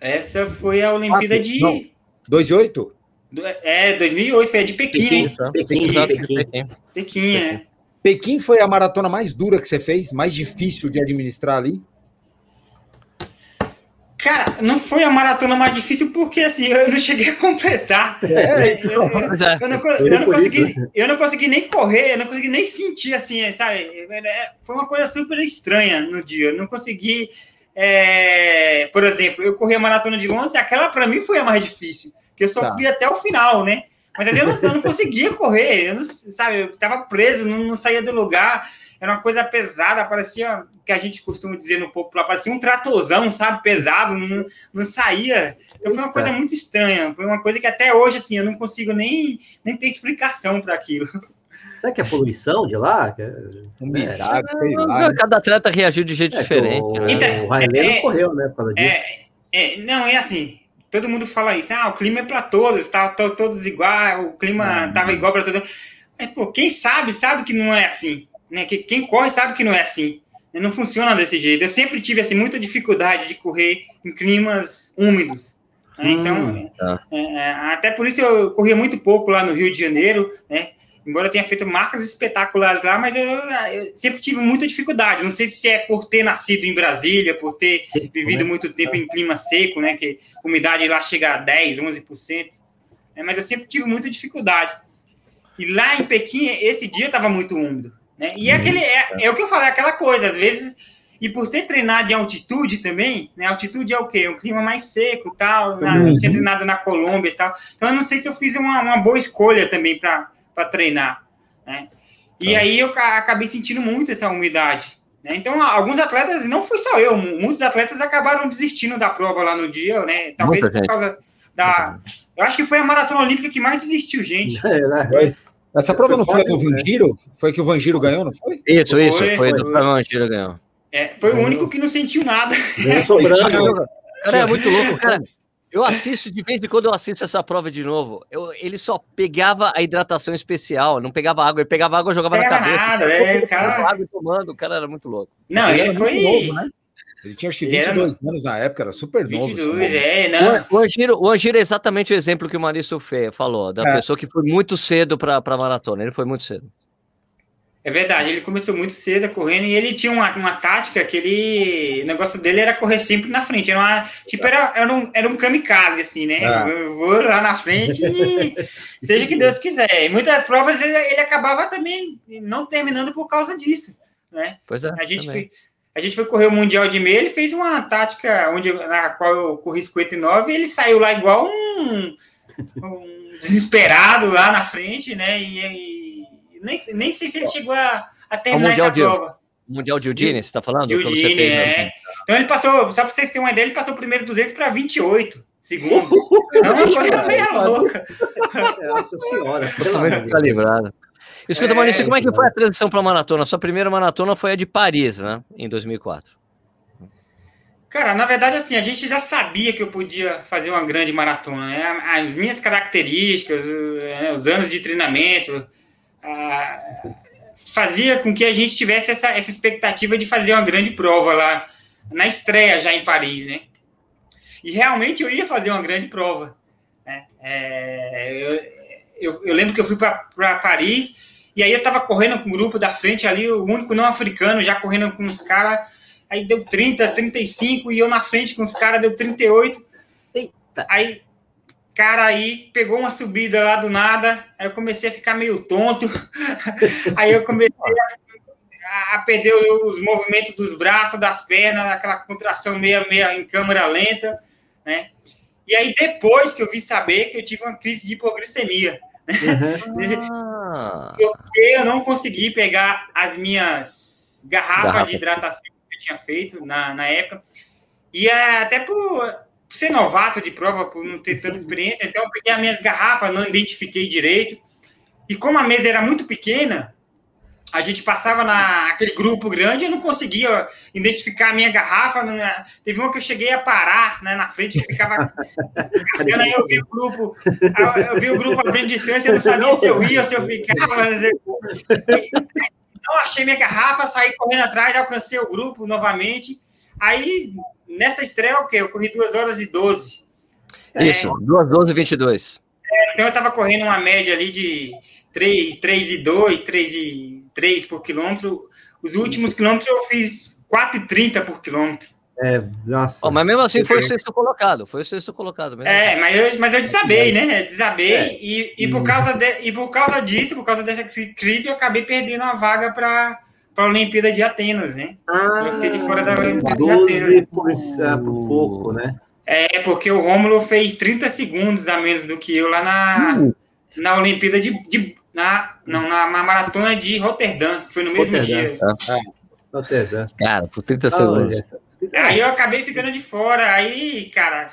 Essa foi a Olimpíada ah, de... Não, dois e oito? É, 2008, foi a de Pequim, Pequim, né? Pequim, Pequim, Pequim. Pequim, é. Pequim foi a maratona mais dura que você fez? Mais difícil de administrar ali? Cara, não foi a maratona mais difícil porque assim, eu não cheguei a completar. É, eu, eu, eu, não, eu, não, consegui, eu não consegui nem correr, eu não consegui nem sentir assim, sabe? É, foi uma coisa super estranha no dia. Eu não consegui. É, por exemplo, eu corri a maratona de Londres, aquela para mim foi a mais difícil, que eu sofri tá. até o final, né? Mas ali eu não, eu não conseguia correr, eu não, sabe? Eu tava preso, não, não saía do lugar era uma coisa pesada, parecia que a gente costuma dizer no popular, parecia um tratozão, sabe, pesado, não, não saía. Então foi uma coisa muito estranha, foi uma coisa que até hoje, assim, eu não consigo nem, nem ter explicação para aquilo. Será que é poluição de lá? É, Cada atleta reagiu de jeito é, diferente. O, né? então, o Railê é, não correu, né, por causa disso. É, é, não, é assim, todo mundo fala isso, ah, o clima é para todos, tá, todos igual, o clima estava igual para todo mundo. Mas, pô, quem sabe, sabe que não é assim né? Que quem corre sabe que não é assim. Né, não funciona desse jeito. Eu sempre tive assim, muita dificuldade de correr em climas úmidos. Né? Então, hum, tá. é, é, até por isso eu corria muito pouco lá no Rio de Janeiro, né? Embora eu tenha feito marcas espetaculares lá, mas eu, eu, sempre tive muita dificuldade. Não sei se é por ter nascido em Brasília, por ter Sim, vivido né? muito tempo em clima seco, né? Que a umidade lá chega a 10, 11%. Né? Mas eu sempre tive muita dificuldade. E lá em Pequim, esse dia estava muito úmido. Né? E é, aquele, é, é o que eu falei, aquela coisa, às vezes, e por ter treinado em altitude também, né? Altitude é o quê? Um clima mais seco e tal. Na, uhum. Eu tinha treinado na Colômbia e tal. Então eu não sei se eu fiz uma, uma boa escolha também para treinar. Né? E tá. aí eu acabei sentindo muito essa umidade. Né? Então, alguns atletas, não foi só eu, muitos atletas acabaram desistindo da prova lá no dia, né? Talvez Muita por gente. causa da. Eu acho que foi a maratona olímpica que mais desistiu, gente. É, né? Essa prova não foi a do Vangiro? Foi que o Vangiro ganhou, não foi? Isso, isso, foi, foi, do Vangiro ganhou. É, foi o único que não sentiu nada. cara, é muito louco, cara. Eu assisto, de vez em quando eu assisto essa prova de novo. Eu, ele só pegava a hidratação especial, não pegava água, ele pegava água e jogava na cabeça. Nada, é, cara. Água tomando, o cara era muito louco. Não, ele, ele foi. Novo, né? Ele tinha acho que 22 era... anos na época, era super 22, novo. 22, é, não. O, Angiro, o Angiro é exatamente o exemplo que o Maurício Fê falou, da é. pessoa que foi muito cedo para a maratona. Ele foi muito cedo. É verdade, ele começou muito cedo correndo e ele tinha uma, uma tática que ele. O negócio dele era correr sempre na frente. Era uma, tipo, era, era, um, era um kamikaze, assim, né? É. Eu vou lá na frente e seja que Deus quiser. E muitas provas ele, ele acabava também não terminando por causa disso. Né? Pois é. A gente, foi, a gente foi correr o Mundial de meia, ele fez uma tática onde, na qual eu corri 59 e ele saiu lá igual um, um desesperado lá na frente, né? e, e nem, nem sei se ele chegou a, a terminar essa de, prova. Mundial de Udine, você está falando? De Udine, é. Então ele passou, só para vocês terem uma ideia, ele passou o primeiro 200 para 28 segundos. é uma coisa meio louca. Nossa senhora. Está livrado. Escuta, é, Maurício, como é que foi a transição para a maratona? Sua primeira maratona foi a de Paris, né? Em 2004. Cara, na verdade, assim, a gente já sabia que eu podia fazer uma grande maratona, né? As minhas características, né? os anos de treinamento, fazia com que a gente tivesse essa, essa expectativa de fazer uma grande prova lá na estreia já em Paris, né? E realmente eu ia fazer uma grande prova. Né? É, eu, eu, eu, lembro que eu fui para Paris e aí eu estava correndo com o grupo da frente ali, o único não africano, já correndo com os caras. Aí deu 30, 35 e eu na frente com os caras deu 38. Eita. Aí cara aí pegou uma subida lá do nada, aí eu comecei a ficar meio tonto, aí eu comecei a, a, perder os movimentos dos braços, das pernas, aquela contração meia, meia em câmera lenta, né? E aí depois que eu vi saber que eu tive uma crise de hipoglicemia, uhum. porque eu não consegui pegar as minhas garrafas Garrafa. de hidratação que eu tinha feito na, na época, e é, até por ser novato de prova, por não ter tanta experiência, então eu peguei as minhas garrafas, não identifiquei direito. E como a mesa era muito pequena, a gente passava naquele grupo grande, eu não conseguia identificar a minha garrafa. Né? Teve uma que eu cheguei a parar né, na frente, que ficava cascando, aí eu vi o grupo, eu vi o grupo abrindo distância, eu não sabia se eu ia ou se eu ficava. Então, achei minha garrafa, saí correndo atrás, alcancei o grupo novamente. Aí nessa estreia, o quê? Eu corri 2 horas e 12. Isso, é, 2 12 e 22. É, então eu estava correndo uma média ali de 3, 3 e 2, 3 e 3 por quilômetro. Os últimos quilômetros eu fiz 4 e 30 por quilômetro. É, nossa. Oh, mas mesmo assim foi o sexto colocado, foi o sexto colocado mesmo. É, mas eu, mas eu desabei, né? Desabei é. e, e, por causa de, e por causa disso, por causa dessa crise, eu acabei perdendo a vaga para para a Olimpíada de Atenas, né? Ah, eu fiquei de fora da Olimpíada de Atenas. Por, uh, por pouco, né? É, porque o Rômulo fez 30 segundos a menos do que eu lá na, uh. na Olimpíada de, de na, não, na, na, maratona de Roterdã, que foi no mesmo Roterdã. dia. Ah, Roterdã. Cara, por 30 segundos. Aí eu acabei ficando de fora. Aí, cara,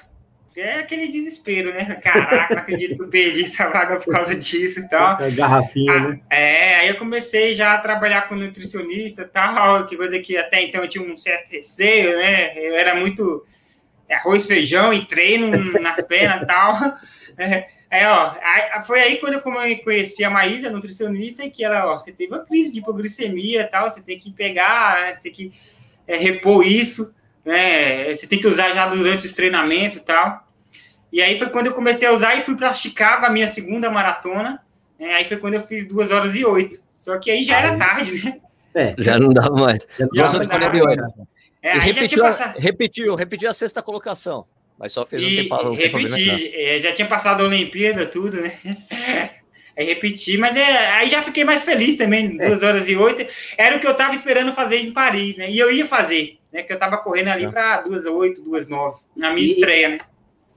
é aquele desespero, né? Caraca, não acredito que eu perdi essa vaga por causa disso e tal. É garrafinha, ah, né? É, aí eu comecei já a trabalhar com nutricionista e tal, que coisa que até então eu tinha um certo receio, né? Eu era muito arroz, feijão e treino nas pernas e tal. É, é, ó, aí, foi aí quando eu conheci a Maísa, nutricionista, que ela, ó, você teve uma crise de hipoglicemia e tal, você tem que pegar, né, você tem que é, repor isso né? Você tem que usar já durante os treinamentos e tal. E aí foi quando eu comecei a usar e fui para Chicago, a minha segunda maratona. Né? Aí foi quando eu fiz duas horas e oito. Só que aí já era tarde, né? É, já não dava mais. Já não dava mais. É, e repetiu, passado... repetiu, repetiu a sexta colocação. Mas só fez um tempo. Um repeti, é, já tinha passado a Olimpíada, tudo, né? Aí repeti, mas é, aí já fiquei mais feliz também, duas horas e oito. Era o que eu estava esperando fazer em Paris, né? E eu ia fazer né? Que eu tava correndo ali para duas oito, duas nove, na minha e, estreia, né?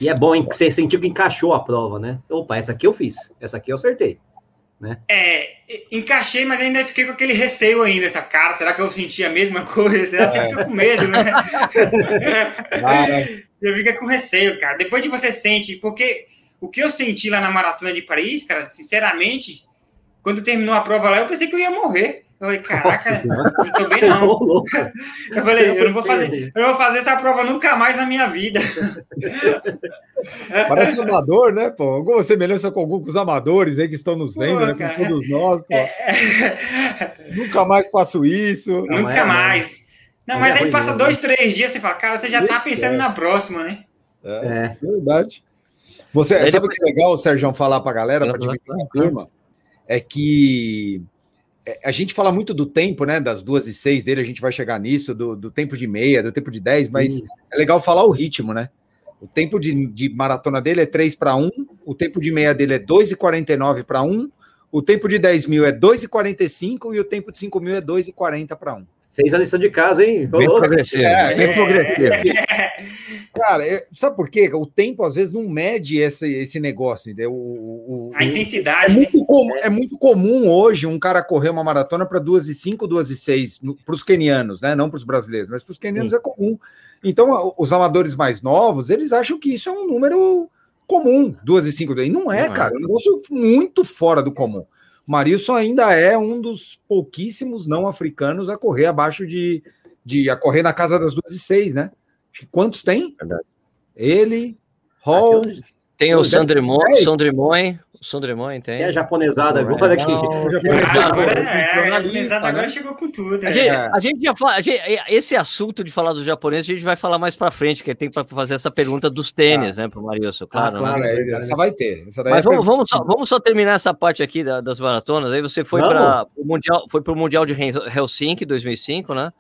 E é bom hein, que você sentiu que encaixou a prova, né? Opa, essa aqui eu fiz, essa aqui eu acertei. Né? É, encaixei, mas ainda fiquei com aquele receio ainda, essa cara, será que eu senti a mesma coisa? Será que você é. fica com medo, né? Eu fico com receio, cara. Depois de você sente, porque o que eu senti lá na maratona de Paris, cara, sinceramente, quando terminou a prova lá, eu pensei que eu ia morrer. Eu falei, caraca, não tô bem não. Eu falei, eu não vou fazer, eu não vou fazer essa prova nunca mais na minha vida. Parece amador, né, pô? Alguma semelhança com alguns amadores aí que estão nos vendo, pô, né? Com todos nós, pô. É... Nunca mais faço isso. Nunca mais. Não, mas, mas é aí passa dois, três dias, você fala, cara, você já tá pensando é. na próxima, né? É, é. verdade. Você, sabe depois... o que é legal, Sérgio, falar pra galera, pra dividir a turma? É que é, a gente fala muito do tempo, né? Das duas e seis dele, a gente vai chegar nisso, do, do tempo de meia, do tempo de dez, mas é legal falar o ritmo, né? O tempo de, de maratona dele é 3 para 1, o tempo de meia dele é 2,49 para 1, o tempo de 10 mil é 2,45 e o tempo de 5 mil é 2,40 para 1. Fez a lição de casa, hein? Bem progressivo. É, bem progressivo. Cara, é, sabe por quê? O tempo, às vezes, não mede esse, esse negócio. O, o, a intensidade. É muito, com, é muito comum hoje um cara correr uma maratona para 2 e 5, 2 e 6, para os kenianos, né? Não para os brasileiros, mas para os kenianos Sim. é comum. Então, os amadores mais novos, eles acham que isso é um número comum, 2 e 5. E não é, não cara. É um negócio muito fora do comum. Marilson ainda é um dos pouquíssimos não africanos a correr abaixo de, de a correr na casa das duas e seis, né? Quantos tem? Verdade. Ele, Hall. Tem o Sandremon, Sandremon, Sandremon tem. É a japonesada agora aqui. Agora, é, a japonesada agora chegou com tudo. A, gente, é. a gente já fala, gente, esse assunto de falar dos japoneses, a gente vai falar mais para frente, que tem para fazer essa pergunta dos tênis, ah. né, para o Marilson, claro. Ah, claro né? É, essa vai ter. Essa Mas é vamos, vamos, só, vamos só terminar essa parte aqui da, das maratonas. Aí você foi para o Mundial, foi para o Mundial de Helsinki 2005, né?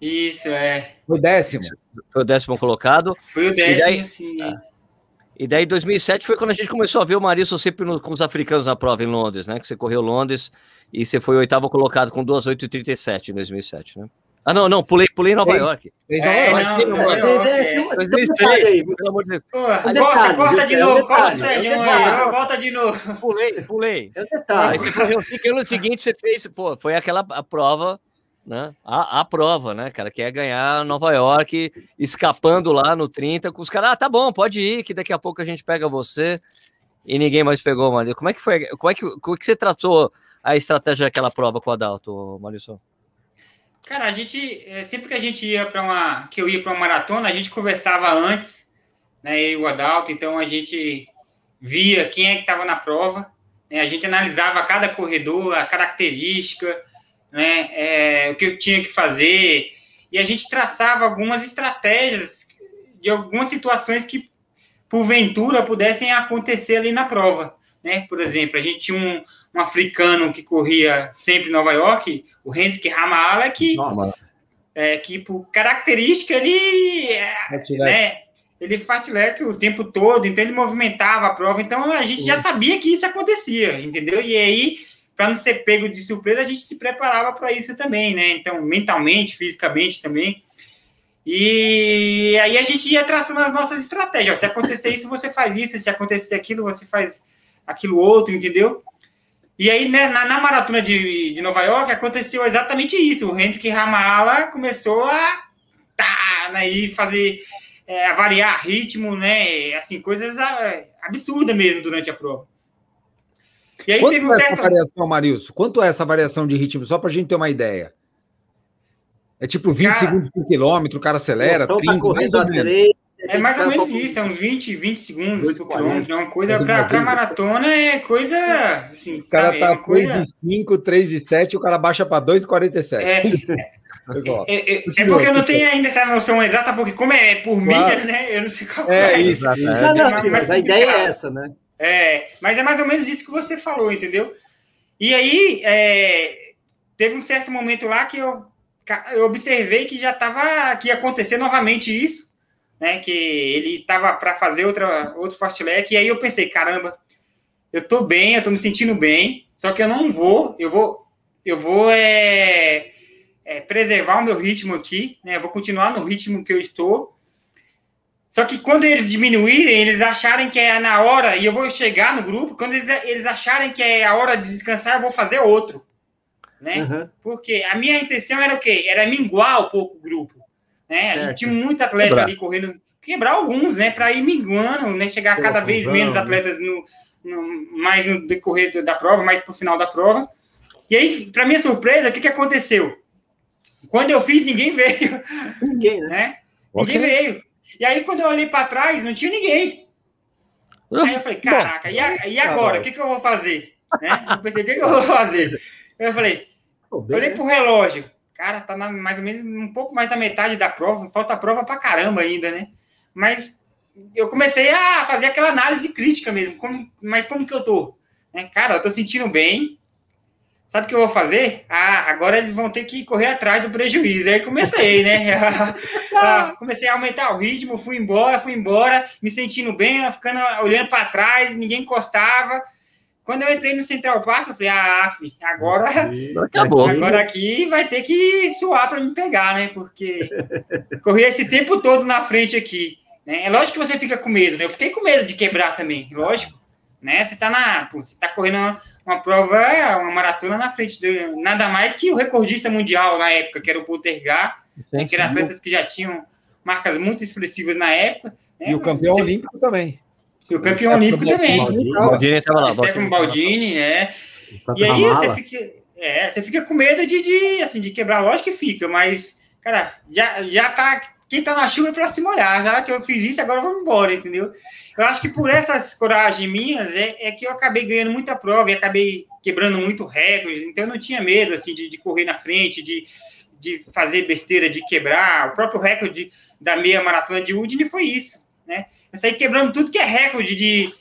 Isso, é. Foi o décimo. Foi o décimo colocado. Foi o décimo, sim. É. E daí, 2007 foi quando a gente começou a ver o Marisol sempre no, com os africanos na prova em Londres, né? Que você correu Londres e você foi o oitavo colocado com 2,837 em 2007, né? Ah, não, não, pulei, pulei Nova Fez, York. Fez Nova é, York. Não, Nova York. 2006, pelo amor de Deus. Corta, corta de novo, corta, Sérgio, volta de novo. Pulei, pulei. É Aí você foi o ano seguinte, você fez, pô, foi aquela a prova né? A, a prova, né, cara, que é ganhar Nova York, escapando lá no 30, com os caras, ah, tá bom, pode ir, que daqui a pouco a gente pega você, e ninguém mais pegou, Mario. Como é que foi? Como é que, como é que você tratou a estratégia daquela prova com o Adalto, Maurício? Cara, a gente, eh, sempre que a gente ia para uma, que eu ia para uma maratona, a gente conversava antes, né, e o Adalto, então a gente via quem é que estava na prova, né, a gente analisava cada corredor, a característica, né, é, o que eu tinha que fazer, e a gente traçava algumas estratégias de algumas situações que, porventura, pudessem acontecer ali na prova. Né? Por exemplo, a gente tinha um, um africano que corria sempre em Nova York, o Hendrik Ramala, que, é, que por característica ele, né, ele fartleque o tempo todo, então ele movimentava a prova, então a gente já sabia que isso acontecia, entendeu? E aí para não ser pego de surpresa, a gente se preparava para isso também, né? Então, mentalmente, fisicamente também. E aí a gente ia traçando as nossas estratégias. Se acontecer isso, você faz isso. Se acontecer aquilo, você faz aquilo outro, entendeu? E aí, né, na, na, maratona de, de Nova York, aconteceu exatamente isso. O Hendrik Ramala começou a tá, né, e fazer, é, variar ritmo, né? Assim, coisas é, absurdas mesmo durante a prova. E aí Quanto teve um é certo... essa variação, Marilson? Quanto é essa variação de ritmo? Só para a gente ter uma ideia. É tipo 20 cara, segundos por quilômetro, o cara acelera, então 30, tá mais ou menos. É mais ou menos isso, é uns 20, 20 segundos por quilômetro. É uma coisa para maratona, é coisa assim. O cara sabe, tá é coisa... 5, 3 e 7, o cara baixa para 2,47. É, é, é, é, é, porque eu não tenho ainda essa noção exata, porque como é por claro. milha, né? Eu não sei qual é. É, isso. Não, não, mas a ideia é essa, né? É, mas é mais ou menos isso que você falou, entendeu? E aí, é, teve um certo momento lá que eu, eu observei que já estava que ia acontecer novamente isso, né? Que ele estava para fazer outra, outro fast leg, e aí eu pensei, caramba, eu tô bem, eu tô me sentindo bem, só que eu não vou, eu vou, eu vou é, é, preservar o meu ritmo aqui, né? Eu vou continuar no ritmo que eu estou, só que quando eles diminuírem, eles acharem que é na hora, e eu vou chegar no grupo, quando eles, eles acharem que é a hora de descansar, eu vou fazer outro. Né? Uhum. Porque a minha intenção era o quê? Era minguar um pouco o grupo. Né? A gente tinha muito atleta quebrar. ali correndo, quebrar alguns, né? Para ir minguando, né? Chegar cada vez menos né? atletas no, no, mais no decorrer da prova, mais para o final da prova. E aí, para minha surpresa, o que, que aconteceu? Quando eu fiz, ninguém veio. Ninguém, né? né? Ninguém veio. E aí, quando eu olhei para trás, não tinha ninguém. Aí eu falei, caraca, e, a, e agora? O que, que eu vou fazer? Né? Eu pensei, o que, que eu vou fazer? Eu falei, olhei pro relógio. cara, tá na, mais ou menos um pouco mais da metade da prova, falta prova pra caramba ainda, né? Mas eu comecei a fazer aquela análise crítica mesmo, como, mas como que eu tô? Né? Cara, eu tô sentindo bem, sabe o que eu vou fazer? Ah, agora eles vão ter que correr atrás do prejuízo. Aí comecei, né? comecei a aumentar o ritmo, fui embora, fui embora, me sentindo bem, ficando olhando para trás, ninguém encostava. Quando eu entrei no Central Park, eu falei, ah, agora, Acabou. agora aqui vai ter que suar para me pegar, né? Porque corri esse tempo todo na frente aqui. Né? É lógico que você fica com medo, né? Eu fiquei com medo de quebrar também, lógico. Né? Você está na, você tá correndo uma, uma, prova, uma maratona na frente de nada mais que o recordista mundial na época, que era o Poltergar, né? que eram atletas que já tinham marcas muito expressivas na época. Né? E o campeão você... olímpico também. E o campeão olímpico também. Baldini estava lá. Stefano Baldini, é. E aí você fica, é, você fica com medo de, de, assim, de quebrar, lógico que fica, mas, cara, já, já tá. Quem tá na chuva é para se molhar. Já que eu fiz isso, agora vamos embora, entendeu? Eu acho que por essas coragens minhas é, é que eu acabei ganhando muita prova e acabei quebrando muito recordes, então eu não tinha medo assim de, de correr na frente, de, de fazer besteira, de quebrar. O próprio recorde da meia maratona de Udine foi isso, né? Eu saí quebrando tudo que é recorde de,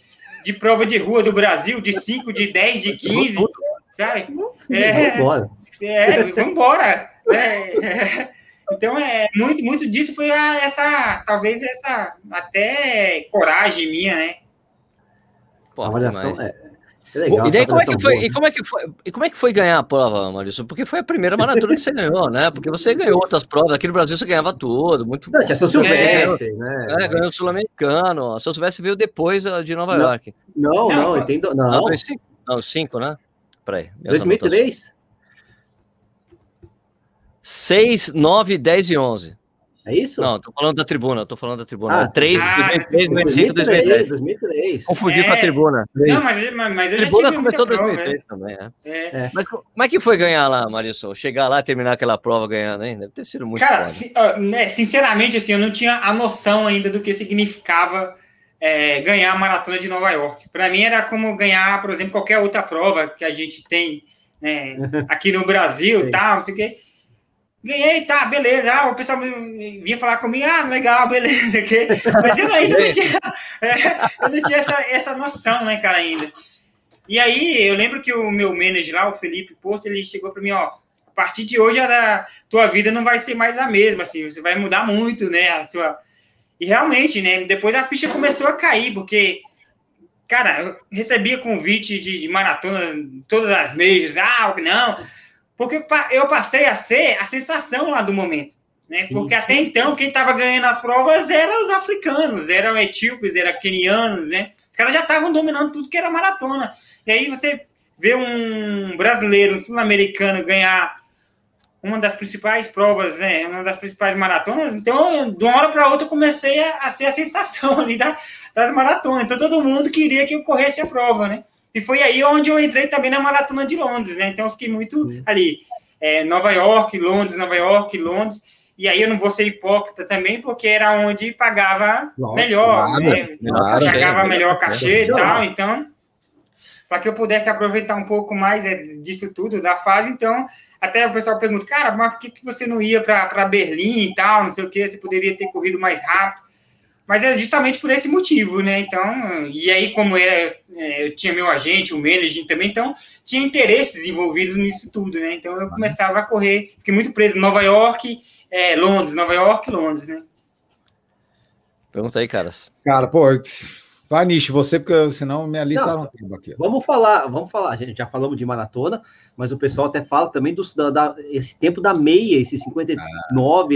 de prova de rua do Brasil, de 5, de 10, de 15, sabe? É, vamos é, embora. É, então, é, muito, muito disso foi a, essa, talvez essa, até coragem minha, né? Porra, Olha só, é, Legal, e daí como é que foi? E como é que foi? E como é que foi ganhar a prova, Maurício? Porque foi a primeira maratona que você ganhou, né? Porque você ganhou outras provas. Aqui no Brasil você ganhava tudo, muito. Não, tinha São Silvestre, né? É, ganhou o Sul-Americano. São Silvestre veio depois ah, de Nova não, York. Não, não, não entendo. Não. Não, não, cinco, né? Peraí. 2003? 6, 9, 10 e 11. É isso? Não, tô falando da tribuna, tô falando da tribuna. Ah, 3, ah, 2003, 2005, 2003. 2003. Confundi é. com a tribuna. Não, mas, mas eu a tribuna começou em 2003 né? também, é. É. é. Mas como é que foi ganhar lá, Marisol? Chegar lá e terminar aquela prova ganhando, hein? Deve ter sido muito Cara, si, uh, né, sinceramente, assim, eu não tinha a noção ainda do que significava é, ganhar a maratona de Nova York. Para mim era como ganhar, por exemplo, qualquer outra prova que a gente tem né, aqui no Brasil, tal, não sei o quê ganhei, tá, beleza. Ah, o pessoal vinha falar comigo, ah, legal, beleza. Okay? Mas eu ainda não tinha, é, eu não tinha essa, essa noção, né, cara, ainda. E aí, eu lembro que o meu manager lá, o Felipe Posto, ele chegou para mim, ó, a partir de hoje a tua vida não vai ser mais a mesma, assim, você vai mudar muito, né, a sua... E realmente, né, depois a ficha começou a cair, porque, cara, eu recebia convite de, de maratona todas as meses, ah, não, porque eu passei a ser a sensação lá do momento. Né? Sim, Porque sim. até então, quem estava ganhando as provas eram os africanos, eram etíopes, eram quenianos, né? Os caras já estavam dominando tudo que era maratona. E aí você vê um brasileiro, um sul-americano ganhar uma das principais provas, né? Uma das principais maratonas. Então, de uma hora para outra, eu comecei a, a, ser a sensação ali da, das maratonas. Então, todo mundo queria que eu corresse a prova, né? E foi aí onde eu entrei também na maratona de Londres, né? Então eu fiquei muito ali, é, Nova York, Londres, Nova York, Londres. E aí eu não vou ser hipócrita também, porque era onde pagava Nossa, melhor, nada, né? Nada, pagava melhor cachê e tal, então para que eu pudesse aproveitar um pouco mais é, disso tudo, da fase, então até o pessoal pergunta, cara, mas por que, que você não ia para Berlim e tal, não sei o que, você poderia ter corrido mais rápido. Mas é justamente por esse motivo, né? Então, e aí, como era, é, eu tinha meu agente, o manager também, então tinha interesses envolvidos nisso tudo, né? Então eu começava a correr, fiquei muito preso. Nova York, é, Londres, Nova York, Londres, né? Pergunta aí, caras. Cara, pô, vai nicho, você, porque senão minha lista não, não aqui. Vamos falar, vamos falar, gente já falamos de maratona, mas o pessoal até fala também dos, da, da esse tempo da meia, esse 59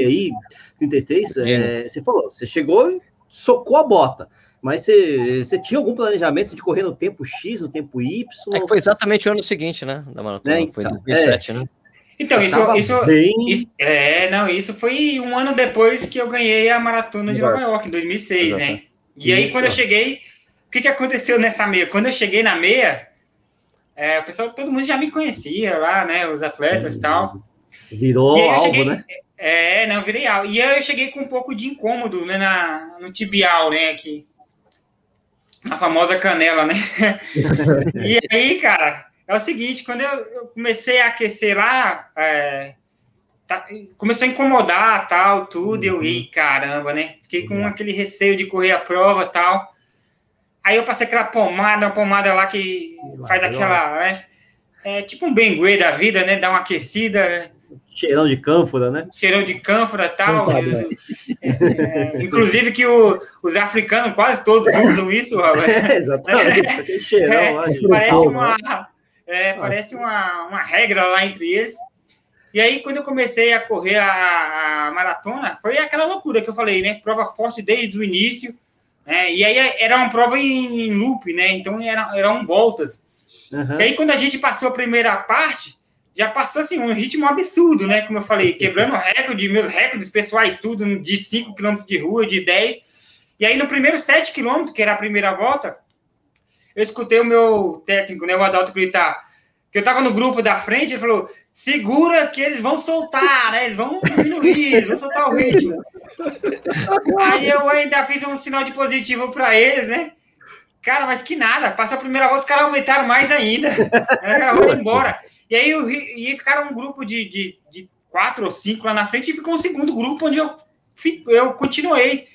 ah. aí, 33, é, você falou, você chegou socou a bota. Mas você, você tinha algum planejamento de correr no tempo X, no tempo Y? É foi exatamente o ano seguinte, né? Da maratona. É, então, foi 2007, é. né? Então, isso, isso, bem... isso, é, não, isso foi um ano depois que eu ganhei a maratona de Nova York, em 2006, Exato. né? E aí, quando eu cheguei, o que, que aconteceu nessa meia? Quando eu cheguei na meia, é, o pessoal, todo mundo já me conhecia lá, né? Os atletas e tal. Virou alvo, cheguei, né? É, não, virei alto. E eu cheguei com um pouco de incômodo né, na, no tibial, né, aqui. A famosa canela, né? e aí, cara, é o seguinte, quando eu, eu comecei a aquecer lá, é, tá, começou a incomodar, tal, tudo, uhum. eu ri, caramba, né? Fiquei com uhum. aquele receio de correr a prova, tal. Aí eu passei aquela pomada, uma pomada lá que faz aquela, né? É tipo um bengue da vida, né? Dá uma aquecida, né? Cheirão de cânfora, né? Cheirão de cânfora e tal. É, é, inclusive que o, os africanos quase todos usam isso, Robert. É, exatamente. cheirão é, lá parece uma, é, parece uma, uma regra lá entre eles. E aí, quando eu comecei a correr a, a, maratona, foi aquela loucura que eu falei, né? Prova forte desde o início. Né? E aí era uma prova em, em loop, né? Então era, eram voltas. Uhum. E aí, quando a gente passou a primeira parte, já passou assim, um ritmo absurdo, né? Como eu falei, quebrando recorde, meus recordes pessoais, tudo de 5 km de rua, de 10. E aí, no primeiro 7 km, que era a primeira volta, eu escutei o meu técnico, né, o Adalto, gritar. Que eu tava no grupo da frente, ele falou: segura que eles vão soltar, né? Eles vão diminuir, eles vão soltar o ritmo. Aí eu ainda fiz um sinal de positivo para eles, né? Cara, mas que nada, passou a primeira volta, os caras aumentaram mais ainda. Os embora. E aí eu, e ficaram um grupo de, de, de, quatro ou cinco lá na frente e ficou um segundo grupo onde eu, eu continuei.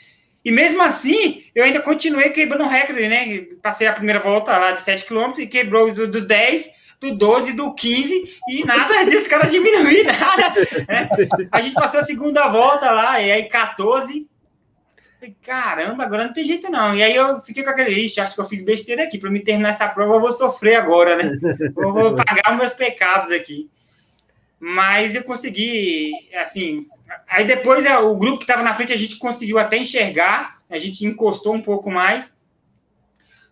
E mesmo assim, eu ainda continuei quebrando recorde, né? Passei a primeira volta lá de 7 km e quebrou do, do 10, do 12, do 15 e nada disso, caras diminuir, nada. Né? A gente passou a segunda volta lá, e aí 14. Caramba, agora não tem jeito não. E aí eu fiquei com aquele, ixi, acho que eu fiz besteira aqui. Para me terminar essa prova, eu vou sofrer agora, né? Eu vou pagar os meus pecados aqui. Mas eu consegui, assim. Aí depois é, o grupo que estava na frente a gente conseguiu até enxergar, a gente encostou um pouco mais.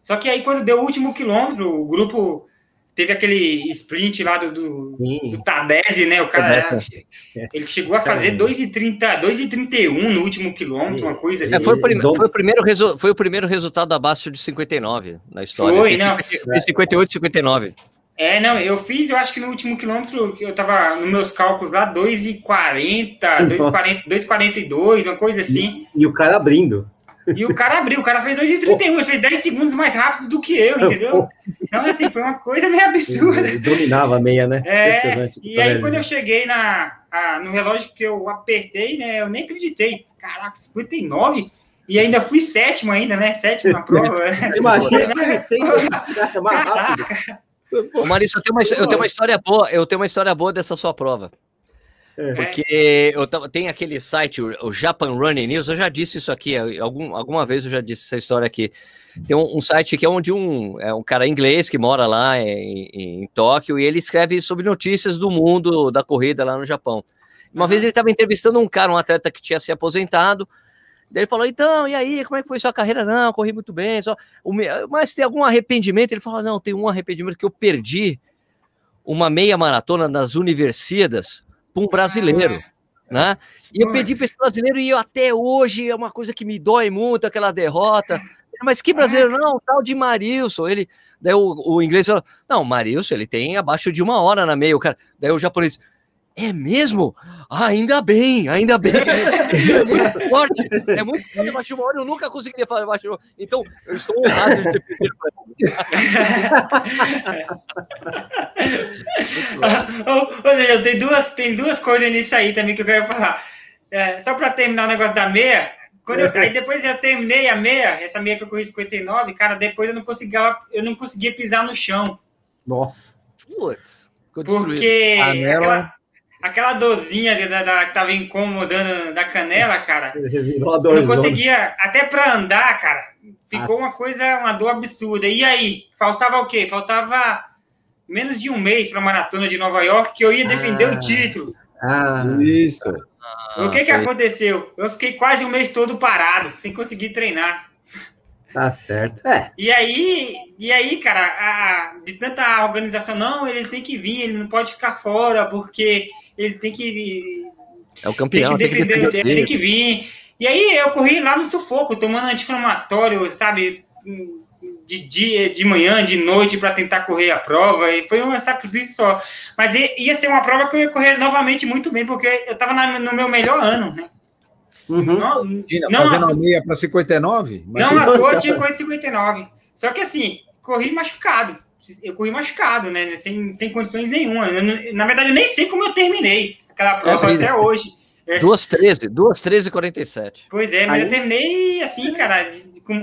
Só que aí quando deu o último quilômetro, o grupo teve aquele sprint lá do, do, do Tadese, né? O cara ele chegou a fazer 2,30, 2,31 no último quilômetro, uma coisa assim. É, foi, o prim, foi, o primeiro resu, foi o primeiro resultado abaixo de 59 na história. Foi, não. De 58, 59. É, não, eu fiz, eu acho que no último quilômetro, eu tava nos meus cálculos lá, 2,40, 2,42, uma coisa assim. E, e o cara abrindo. E o cara abriu, o cara fez 2,31, ele fez 10 segundos mais rápido do que eu, entendeu? Então, assim, foi uma coisa meio absurda. Ele dominava a meia, né? É, e aí, quando eu cheguei na, a, no relógio que eu apertei, né, eu nem acreditei. Caraca, 59? E ainda fui sétimo ainda, né? Sétimo na prova. Imagina, mais rápido. Ô, Marisa, eu tenho, uma, eu tenho uma história boa, eu tenho uma história boa dessa sua prova. É. Porque eu tem aquele site, o Japan Running News, eu já disse isso aqui, algum, alguma vez eu já disse essa história aqui. Tem um, um site que é onde um, é um cara inglês que mora lá em, em, em, Tóquio e ele escreve sobre notícias do mundo da corrida lá no Japão. Uma uhum. vez ele estava entrevistando um cara, um atleta que tinha se aposentado, Daí ele falou, então, e aí, como é que foi sua carreira? Não, corri muito bem, só... mas tem algum arrependimento? Ele falou, não, tem um arrependimento que eu perdi uma meia maratona nas universidades para um brasileiro, ah, né? E eu perdi para esse brasileiro e eu, até hoje é uma coisa que me dói muito, aquela derrota. Mas que brasileiro? Não, tal de Marilson. Ele, daí o, o inglês falou, não, Marilson, ele tem abaixo de uma hora na meia. O cara, daí o japonês, é mesmo? Ah, ainda bem, ainda bem. É muito forte. É muito forte uma hora. Eu nunca conseguiria falar hora. Então, eu estou honrado de ter pedido para Ô, tem duas, tem duas coisas nisso aí também que eu quero falar. É, só para terminar o negócio da meia, quando eu, aí depois eu terminei a meia, essa meia que eu corri 59, cara, depois eu não conseguia, eu não conseguia pisar no chão. Nossa. Putz. Porque aquela, aquela dorzinha da, da, que tava incomodando da canela, cara. Eu não conseguia, até para andar, cara, ficou Nossa. uma coisa, uma dor absurda. E aí, faltava o quê? Faltava menos de um mês para a maratona de Nova York que eu ia defender ah. o título. Ah, isso. o que que aconteceu? Eu fiquei quase um mês todo parado, sem conseguir treinar. Tá certo. É. E aí, e aí, cara, a, de tanta organização, não, ele tem que vir, ele não pode ficar fora, porque ele tem que. É o campeão. Tem que defender, tem que, defender tem que vir. E aí eu corri lá no sufoco, tomando anti-inflamatório, sabe? De dia, de manhã, de noite, para tentar correr a prova. E foi um sacrifício só. Mas ia ser uma prova que eu ia correr novamente muito bem, porque eu estava no meu melhor ano, né? Uhum. Não, Imagina, não, fazendo a meia para 59? Não, à toa tinha corrido 59. Só que assim, corri machucado. Eu corri machucado, né? Sem, sem condições nenhuma. Eu, na verdade, eu nem sei como eu terminei aquela prova é, até hoje. É. 2h13, 2h13 47. Pois é, mas Aí... eu terminei assim, cara,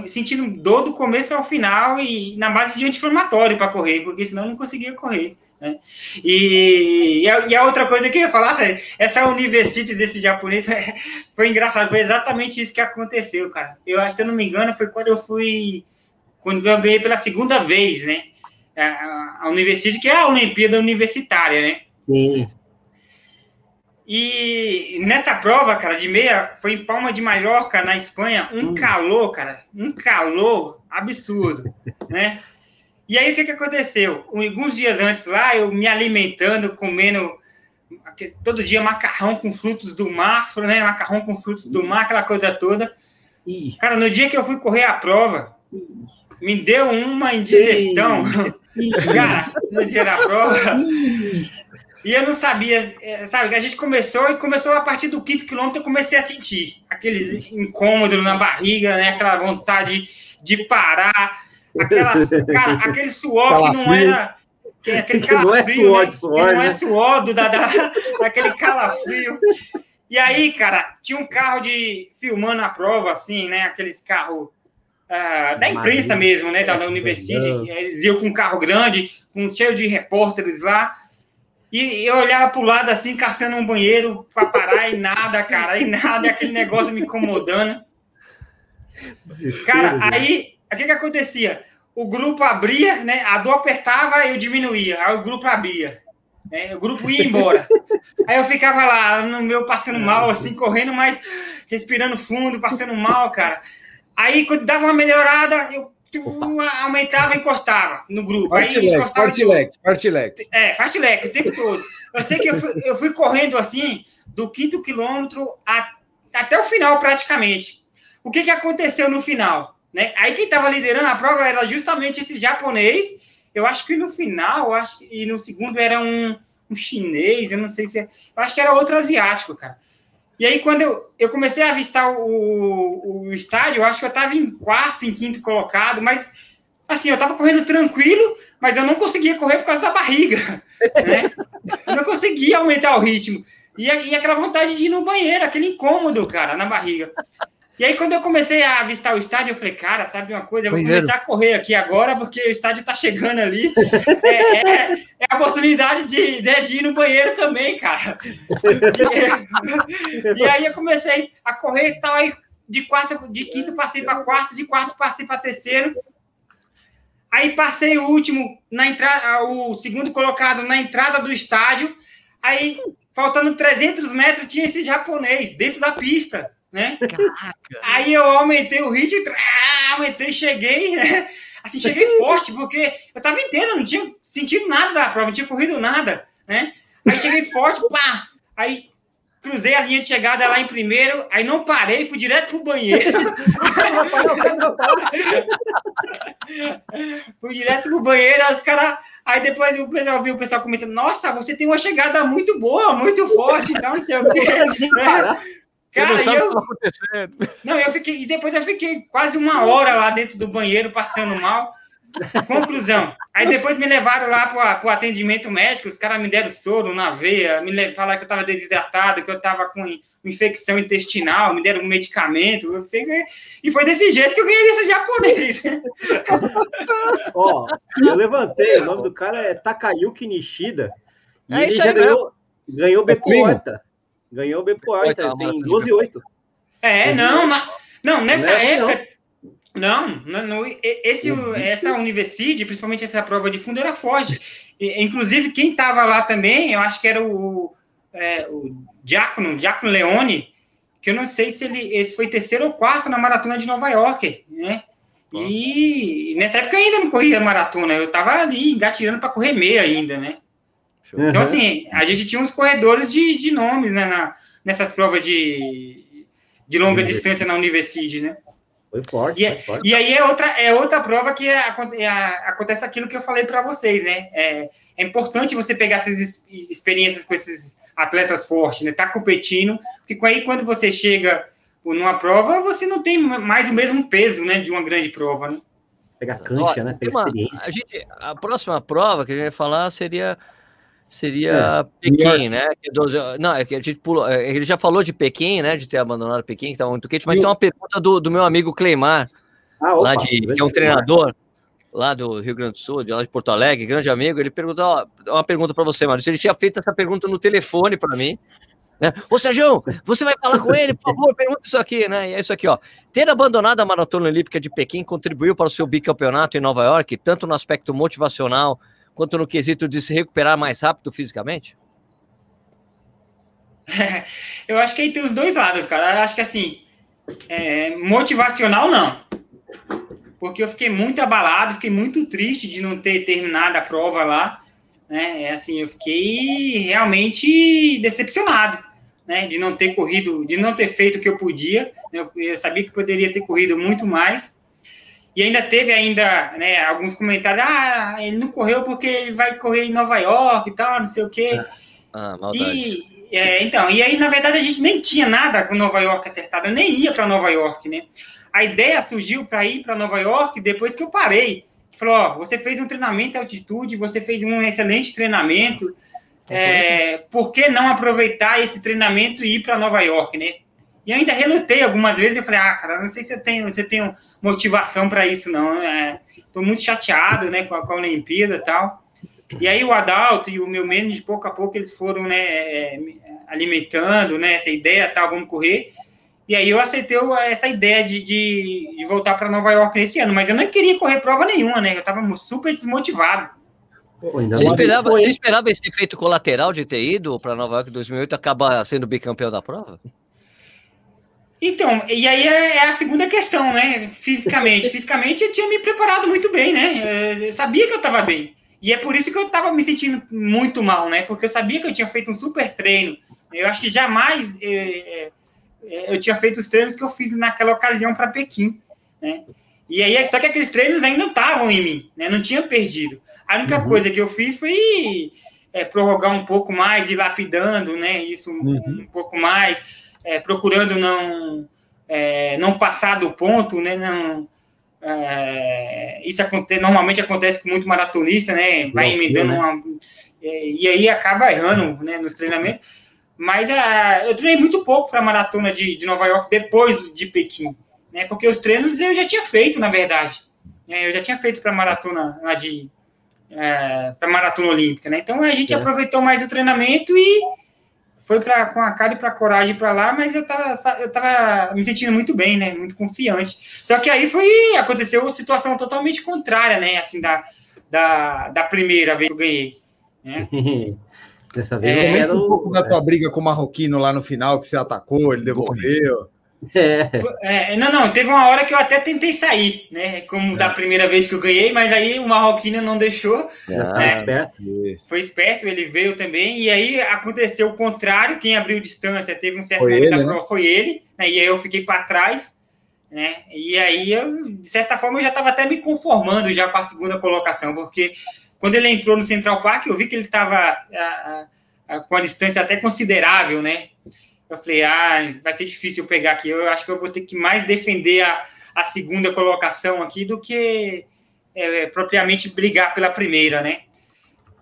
sentindo dor do começo ao final e na base de anti-inflamatório para correr, porque senão eu não conseguia correr. Né? E, e a, e, a, outra coisa que eu ia falar, sério, essa universidade desse japonês foi engraçado, foi exatamente isso que aconteceu, cara. Eu acho, se eu não me engano, foi quando eu fui, quando eu ganhei pela segunda vez, né? A, a universidade, que é a Olimpíada Universitária, né? Sim. E nessa prova, cara, de meia, foi em Palma de Mallorca, na Espanha, um hum. calor, cara, um calor absurdo, né? E aí o que, que aconteceu? Alguns dias antes lá, eu me alimentando, comendo todo dia macarrão com frutos do mar, né? Macarrão com frutos do mar, aquela coisa toda. Cara, no dia que eu fui correr a prova, me deu uma indigestão. Cara, no dia da prova. E eu não sabia, é, sabe? A gente começou e começou a partir do quinto quilômetro, eu comecei a sentir aqueles incômodos na barriga, né? Aquela vontade de parar, aquelas, cara, aquele suor que não era. Que é aquele calafrio, não é suor, né? suor, que não é né? suor do, da, da, daquele calafrio. E aí, cara, tinha um carro de filmando a prova, assim, né? Aqueles carros uh, da imprensa mesmo, né? Da, da universidade. Eles iam com um carro grande, com cheio de repórteres lá. E eu olhava para o lado assim, caçando um banheiro para parar e nada, cara, e nada, aquele negócio me incomodando. Cara, aí, o que que acontecia? O grupo abria, né? A dor apertava e eu diminuía. Aí o grupo abria. Né? O grupo ia embora. Aí eu ficava lá, no meu, passando mal, assim, correndo, mas respirando fundo, passando mal, cara. Aí, quando dava uma melhorada, eu aumentava e encostava no grupo. Fartileque, fartileque. É, fartileque o tempo todo. Eu sei que eu fui, eu fui correndo assim, do quinto quilômetro a, até o final, praticamente. O que, que aconteceu no final? Né? Aí quem estava liderando a prova era justamente esse japonês. Eu acho que no final, acho, e no segundo era um, um chinês, eu não sei se. É, eu acho que era outro asiático, cara. E aí, quando eu, eu comecei a avistar o, o estádio, eu acho que eu estava em quarto, em quinto colocado, mas assim, eu estava correndo tranquilo, mas eu não conseguia correr por causa da barriga. Né? Eu não conseguia aumentar o ritmo. E, e aquela vontade de ir no banheiro, aquele incômodo, cara, na barriga. E aí, quando eu comecei a avistar o estádio, eu falei, cara, sabe uma coisa? Eu vou começar a correr aqui agora, porque o estádio está chegando ali. É, é, é, a oportunidade de, de, de, ir no banheiro também, cara. E, e, aí eu comecei a correr e tal. Aí de quarto, de quinto passei para quarto, de quarto passei para terceiro. Aí passei o último na entrada, o segundo colocado na entrada do estádio. Aí, faltando 300 metros, tinha esse japonês dentro da pista né? Caraca. Aí eu aumentei o ritmo, ah, aumentei, cheguei, né? Assim, cheguei forte, porque eu tava inteiro, não tinha sentido nada da prova, não tinha corrido nada, né? Aí cheguei forte, pá! Aí cruzei a linha de chegada lá em primeiro, aí não parei, fui direto pro banheiro. fui direto pro banheiro, aí os caras. Aí depois eu, eu vi o pessoal comentando: Nossa, você tem uma chegada muito boa, muito forte, então não sei o quê. Né? Você Cara, não sabe eu... o que está acontecendo. Não, eu fiquei, e depois eu fiquei quase uma hora lá dentro do banheiro passando mal. Conclusão. Aí depois me levaram lá para o atendimento médico, os caras me deram soro na veia, me falaram que eu estava desidratado, que eu estava com infecção intestinal, me deram um medicamento. Sei, e foi desse jeito que eu ganhei desse japonês. Ó, eu levantei, o nome do cara é Takayuki Nishida. E é ele já ganhou, ganhou B Porta. Ganhou o Bepoar, tá, tem 12 e 8. É, não, na, não, nessa não é, época. Não, não, não esse, essa universidade, principalmente essa prova de fundo, era forte. E, inclusive, quem estava lá também, eu acho que era o, é, o Diácono, Diácono Leone, que eu não sei se ele esse foi terceiro ou quarto na maratona de Nova York, né? E nessa época eu ainda não corria maratona, eu estava ali engatirando para correr meia ainda, né? Uhum. Então, assim, a gente tinha uns corredores de, de nomes né, na, nessas provas de, de longa distância na Universidade, né? Foi forte, e, é, foi forte. E aí é outra, é outra prova que é, é, acontece aquilo que eu falei para vocês, né? É, é, importante você pegar essas experiências com esses atletas fortes, né? Tá competindo, porque aí quando você chega numa prova, você não tem mais o mesmo peso, né? De uma grande prova, né? Pegar cancha, né? Pegar uma, experiência. A, gente, a próxima prova que a gente vai falar seria seria é, Pequim, né? Não, é que a gente pulou. É, ele já falou de Pequim, né? De ter abandonado Pequim, que estava muito quente, mas e tem uma pergunta do, do meu amigo Cleimar, ah, lá de, que é um treinador lá do Rio Grande do Sul, de lá de Porto Alegre, grande amigo. Ele perguntou ó, uma pergunta para você, Maurício. Ele tinha feito essa pergunta no telefone para mim. Né? Ô, Sérgio, você vai falar com ele, por favor, pergunta isso aqui, né? E é isso aqui, ó. Ter abandonado a Maratona Olímpica de Pequim contribuiu para o seu bicampeonato em Nova York, tanto no aspecto motivacional quanto no quesito de se recuperar mais rápido fisicamente? eu acho que aí tem os dois lados, cara. Eu acho que assim, é, motivacional não. Porque eu fiquei muito abalado, fiquei muito triste de não ter terminado a prova lá. Né? É assim, eu fiquei realmente decepcionado né, de não ter corrido, de não ter feito o que eu podia. Né, eu, sabia que poderia ter corrido muito mais. E ainda teve ainda, né, alguns comentários, ah, ele não correu porque ele vai correr em Nova York e tal, não sei o quê. Ah, maldade. E, é, então, e aí, na verdade, a gente nem tinha nada com Nova York acertado, eu nem ia para Nova York, né? A ideia surgiu para ir para Nova York depois que eu parei. Falou, ó, você fez um treinamento à altitude, você fez um excelente treinamento, é, por que não aproveitar esse treinamento e ir para Nova York, né? E ainda relutei algumas vezes, eu falei, ah, cara, não sei se eu tenho, se eu tenho motivação para isso, não. Estou é, muito chateado, né, com a, com a Olimpíada e tal. E aí o Adalto e o meu menos, de pouco a pouco, eles foram, né, é, alimentando, né, essa ideia, tal, vamos correr. E aí eu aceitei essa ideia de, de, de voltar para Nova York nesse ano, mas eu não queria correr prova nenhuma, né? Eu estava super desmotivado. Você esperava, você esperava esse efeito colateral de ter ido para Nova York em 2008 acabar sendo bicampeão da prova? Então, e aí é, é a segunda questão, né? Fisicamente. Fisicamente eu tinha me preparado muito bem, né? Eu sabia que eu estava bem. E é por isso que eu estava me sentindo muito mal, né? Porque eu sabia que eu tinha feito um super treino. Eu acho que jamais é, é, eu tinha feito os treinos que eu fiz naquela ocasião para Pequim, né? E aí, só que aqueles treinos ainda estavam em mim, né? Não tinha perdido. A única uhum. coisa que eu fiz foi é, prorrogar um pouco mais e lapidando, né? Isso uhum. um pouco mais, é, procurando não é, não passar do ponto, né? Não, é, isso acontece, normalmente acontece com muito maratonista, né? Vai emendando né? uma, é, e aí acaba errando, né? Nos treinamentos. Mas uh, eu treinei muito pouco para a maratona de, de Nova York depois de Pequim né? Porque os treinos eu já tinha feito, na verdade. É, eu já tinha feito para maratona lá de é, para maratona olímpica, né? Então a gente é. aproveitou mais o treinamento e foi para com a cara e para coragem para lá, mas eu tava eu tava me sentindo muito bem, né? Muito confiante. Só que aí foi aconteceu uma situação totalmente contrária, né? Assim da da, da primeira vez que eu ganhei. Né? Dessa vez é, Comenta um pouco da tua briga com o Marroquino lá no final, que você atacou, ele devolveu. É. é. não, não, teve uma hora que eu até tentei sair, né? Como é. da primeira vez que eu ganhei, mas aí o Marroquino não deixou. Ah, né? esperto. Foi esperto, ele veio também, e aí aconteceu o contrário, quem abriu distância teve um certo foi momento ele, da né? prova, né? foi ele, né? e aí eu fiquei para trás, né? E aí eu, de certa forma, eu já estava até me conformando já com a segunda colocação, porque quando ele entrou no Central Park, eu vi que ele estava com a distância até considerável, né? Eu falei, ah, vai ser difícil pegar aqui. Eu acho que eu vou ter que mais defender a, a segunda colocação aqui do que é, propriamente brigar pela primeira, né?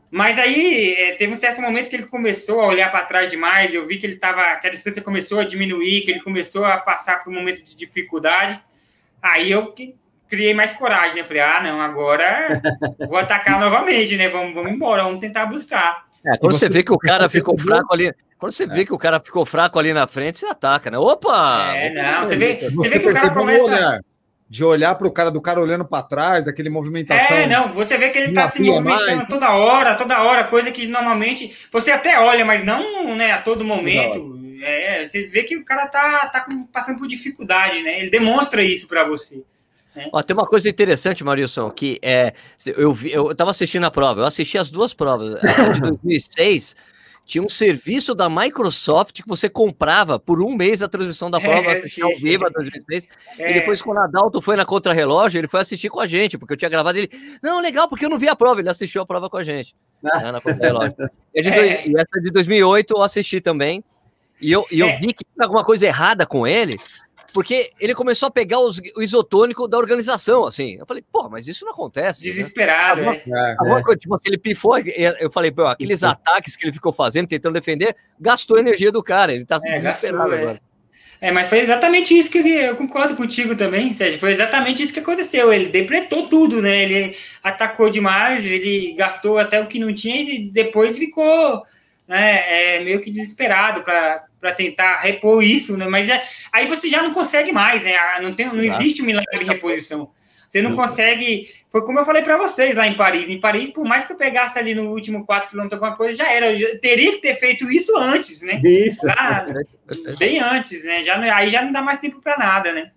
Mas aí é, teve um certo momento que ele começou a olhar para trás demais. Eu vi que ele estava, que a distância começou a diminuir, que ele começou a passar por um momento de dificuldade. Aí eu criei mais coragem, né? Falei, ah, não, agora vou atacar novamente, né? Vamos, vamos embora, vamos tentar buscar. É, quando você, você, vê que o cara ficou fraco ali, quando você vê é. que o cara ficou fraco ali na frente, você ataca, né? Opa! É, não, você vê, você, você vê que o cara começa. Né? De olhar para o cara do cara olhando para trás, aquele movimentação. É, não, você vê que ele está se movimentando mais. toda hora, toda hora, coisa que normalmente você até olha, mas não né, a todo momento. É, você vê que o cara tá, tá passando por dificuldade, né? Ele demonstra isso para você. Né? Ó, tem uma coisa interessante, Marilson, que é, eu, vi, eu tava assistindo a prova, eu assisti as duas provas, a de 2006 tinha um serviço da Microsoft que você comprava por um mês a transmissão da prova, é, assistir ao vivo a 2006. É. E depois, quando a Adalto foi na Contra-Relógio, ele foi assistir com a gente, porque eu tinha gravado ele. Não, legal, porque eu não vi a prova. Ele assistiu a prova com a gente. Ah. Né, na Contra-Relógio. E, é. e, essa de 2008 eu assisti também. E eu, e eu é. vi que tinha alguma coisa errada com ele, porque ele começou a pegar os, o isotônico da organização, assim. Eu falei, pô, mas isso não acontece. Né? Desesperado, né? é. Alguma, é. tipo, ele pifou, eu falei, pô, aqueles ataques que ele ficou fazendo, tentando defender, gastou a energia do cara, ele tá é, desesperado gastou, agora. É, mas foi exatamente isso que eu, eu, concordo contigo também, Sérgio. Foi exatamente isso que aconteceu. Ele depletou tudo, né? Ele atacou demais, ele gastou até o que não tinha e depois ficou né, é, meio que desesperado para tentar repor isso, né? Mas é, aí você já não consegue mais, né? Ah, não, tem, não existe um milagre de reposição. Você não consegue. Foi como eu falei para vocês lá em Paris. Em Paris, por mais que eu pegasse ali no último 4 km alguma coisa, já era. Eu teria que ter feito isso antes, né? Isso. Lá, bem antes, né? Já, aí já não dá mais tempo para nada, né?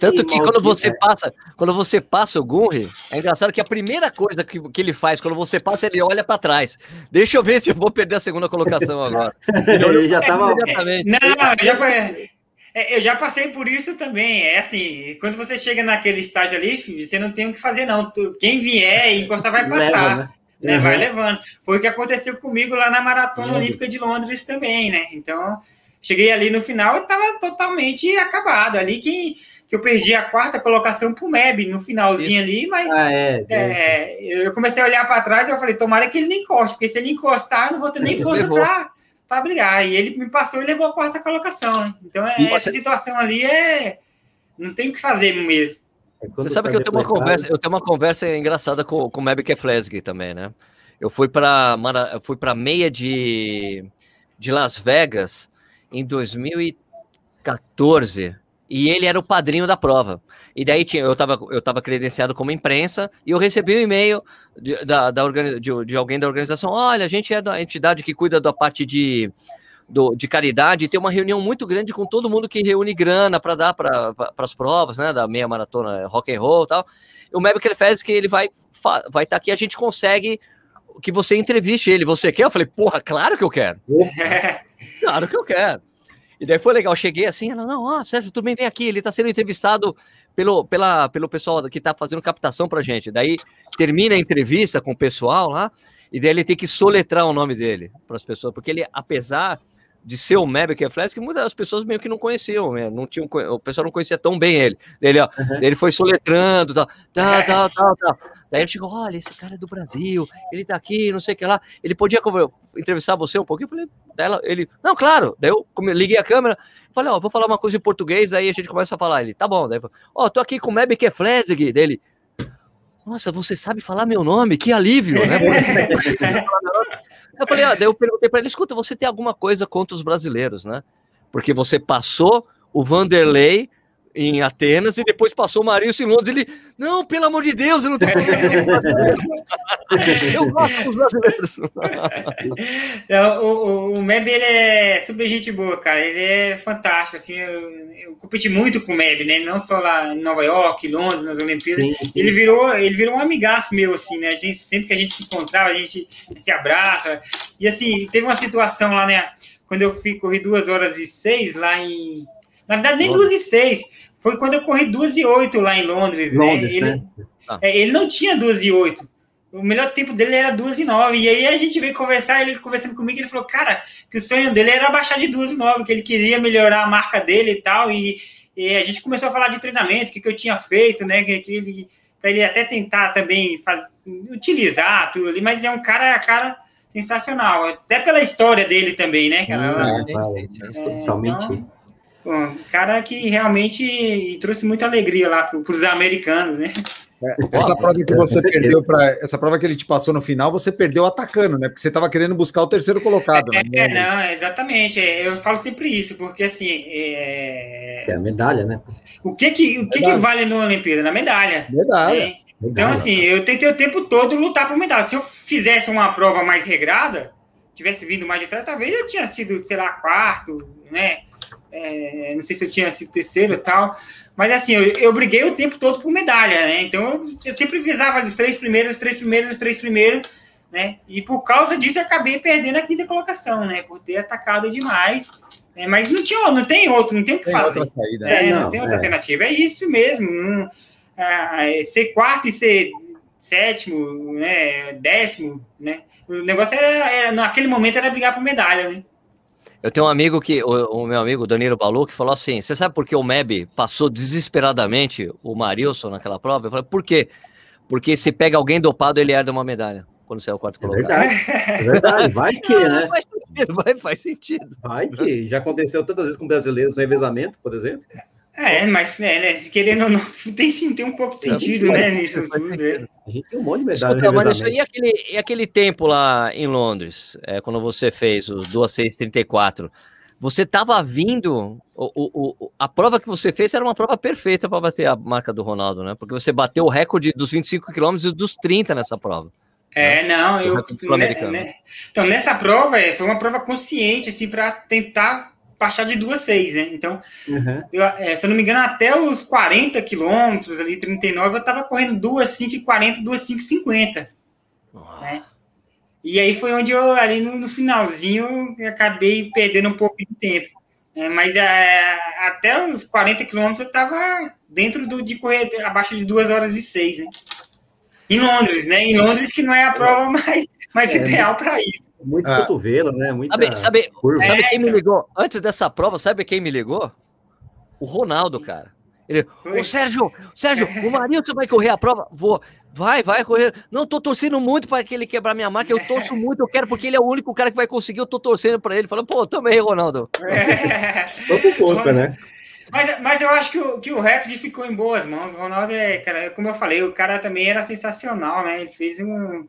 Tanto que quando você é. passa, quando você passa o Gunri, é engraçado que a primeira coisa que, que ele faz quando você passa, ele olha para trás. Deixa eu ver se eu vou perder a segunda colocação agora. Ele, ele já estava. Não, já foi. É, eu já passei por isso também. É assim, quando você chega naquele estágio ali, você não tem o que fazer, não. quem vier e encostar vai passar. Leva, né? Né? Uhum. Vai levando. Foi o que aconteceu comigo lá na Maratona uhum. Olímpica de Londres também, né? Então, cheguei ali no final e estava totalmente acabado. Ali que, que eu perdi a quarta colocação pro Meb no finalzinho isso. ali, mas ah, é, é, é, eu comecei a olhar para trás e eu falei, tomara que ele não encoste, porque se ele encostar, eu não vou ter nem força para para brigar. E ele me passou e levou a quarta colocação. Né? Então, é, essa situação ali é. Não tem o que fazer mesmo. É Você sabe que eu tenho uma conversa, eu tenho uma conversa engraçada com, com o Meb Flesg também, né? Eu fui para fui para meia de, de Las Vegas em 2014 e ele era o padrinho da prova. E daí tinha, eu estava eu tava credenciado como imprensa e eu recebi um e-mail de, da, da de, de, alguém da organização. Olha, a gente é da entidade que cuida da parte de, do, de caridade e tem uma reunião muito grande com todo mundo que reúne grana para dar para as provas, né? Da meia maratona rock and roll e tal. E o ele fez que ele vai vai estar tá aqui, a gente consegue que você entreviste ele. Você quer? Eu falei, porra, claro que eu quero. claro que eu quero. E daí foi legal, cheguei assim, ela, não, ó, Sérgio, tu bem, vem aqui, ele tá sendo entrevistado pelo, pela, pelo pessoal que tá fazendo captação pra gente. Daí termina a entrevista com o pessoal lá, e daí ele tem que soletrar o nome dele para as pessoas, porque ele, apesar de ser o Mavic Flash, que muitas das pessoas meio que não conheciam, né? não tinham, o pessoal não conhecia tão bem ele. Ele, ó, uhum. ele foi soletrando, tal, tal, tal, tal, tal. Daí ele chegou, olha, esse cara é do Brasil, ele tá aqui, não sei o que lá. Ele podia entrevistar você um pouquinho? Eu falei, dela, ele, não, claro. Daí eu liguei a câmera, falei, ó, vou falar uma coisa em português, daí a gente começa a falar. Ele, tá bom. Daí, ó, tô aqui com o Mavic Flesig, dele. Nossa, você sabe falar meu nome? Que alívio, né? eu falei, ah, daí eu perguntei para ele, escuta, você tem alguma coisa contra os brasileiros, né? Porque você passou o Vanderlei em Atenas e depois passou o Marilson em Londres. Ele, não, pelo amor de Deus, eu não tenho eu gosto dos brasileiros. É, o, o, o Meb, ele é super gente boa, cara. Ele é fantástico, assim. Eu, eu competi muito com o Meb, né? Não só lá em Nova York, Londres, nas Olimpíadas. Sim, sim. Ele virou, ele virou um amigaço meu, assim, né? A gente, sempre que a gente se encontrava, a gente se abraça. E assim, teve uma situação lá, né? Quando eu fui, corri duas horas e seis lá em na verdade, nem duas e seis. Foi quando eu corri duas e oito lá em Londres, né? Londres né? Ele, né? Ah. É, ele não tinha duas e oito. O melhor tempo dele era duas e nove. E aí a gente veio conversar, ele conversando comigo, ele falou, cara, que o sonho dele era baixar de duas e nove, que ele queria melhorar a marca dele e tal. E, e a gente começou a falar de treinamento, o que, que eu tinha feito, né? Que, que ele, para ele até tentar também faz, utilizar tudo ali, mas é um cara, cara sensacional, até pela história dele também, né, cara? É, é, é, é, então, um cara que realmente trouxe muita alegria lá para os americanos, né? É, essa prova que você perdeu para essa prova que ele te passou no final, você perdeu atacando, né? Porque você estava querendo buscar o terceiro colocado. É, né? não, exatamente. É, eu falo sempre isso, porque assim. É, é a medalha, né? O que que, o que, que vale no Olimpíada? Na medalha. Medalha. Né? Então, assim, eu tentei o tempo todo lutar por medalha. Se eu fizesse uma prova mais regrada, tivesse vindo mais de trás, talvez eu tinha sido, sei lá, quarto, né? É, não sei se eu tinha sido terceiro e tal, mas assim, eu, eu briguei o tempo todo por medalha, né? Então eu, eu sempre visava os três primeiros, os três primeiros, os três primeiros, né? E por causa disso eu acabei perdendo a quinta colocação, né? Por ter atacado demais. Né? Mas não tinha, não tem outro, não tem o que tem fazer. Saída, é, né? não, não, tem outra é. alternativa. É isso mesmo. Não, é, ser quarto e ser sétimo, né? Décimo, né? O negócio era, era naquele momento era brigar por medalha, né? Eu tenho um amigo que, o, o meu amigo Danilo Balu, que falou assim: você sabe por que o MEB passou desesperadamente o Marilson naquela prova? Eu falei, por quê? Porque se pega alguém dopado, ele herda uma medalha quando é o quarto é colocado. Verdade, é verdade, vai que, né? Faz sentido, vai, faz sentido. Vai que, já aconteceu tantas vezes com brasileiros no revezamento, por exemplo. É, mas é, né, querendo ou não, tem sim, tem um pouco de sentido, né, nisso tudo. Né? A gente tem um monte de medalha Escuta, mas isso, e, aquele, e aquele tempo lá em Londres, é, quando você fez os 2,634, você estava vindo, o, o, o, a prova que você fez era uma prova perfeita para bater a marca do Ronaldo, né? Porque você bateu o recorde dos 25 quilômetros e dos 30 nessa prova. É, né? não, eu. Né, né, então, nessa prova, é, foi uma prova consciente, assim, para tentar baixar de 2,6, né? Então, uhum. eu, é, se eu não me engano, até os 40 quilômetros, ali, 39, eu estava correndo 2,540, 2,550. Né? E aí foi onde eu, ali no, no finalzinho, acabei perdendo um pouco de tempo. É, mas é, até os 40 quilômetros eu estava dentro do, de correr abaixo de 2 horas e 6, né? Em Londres, né? Em Londres, que não é a prova mais, mais é, ideal para isso. Muito ah. cotovelo, né? Muita sabe, sabe, sabe quem me ligou? Antes dessa prova, sabe quem me ligou? O Ronaldo, cara. Ele, ô Sérgio, Sérgio, o Marilson vai correr a prova? Vou. Vai, vai correr. Não, tô torcendo muito para que ele quebrar minha marca. Eu torço muito, eu quero, porque ele é o único cara que vai conseguir. Eu tô torcendo para ele. Falando, pô, também, Ronaldo. É. Tô conta, né? Mas, mas eu acho que o, que o recorde ficou em boas mãos. O Ronaldo é, cara, como eu falei, o cara também era sensacional, né? Ele fez um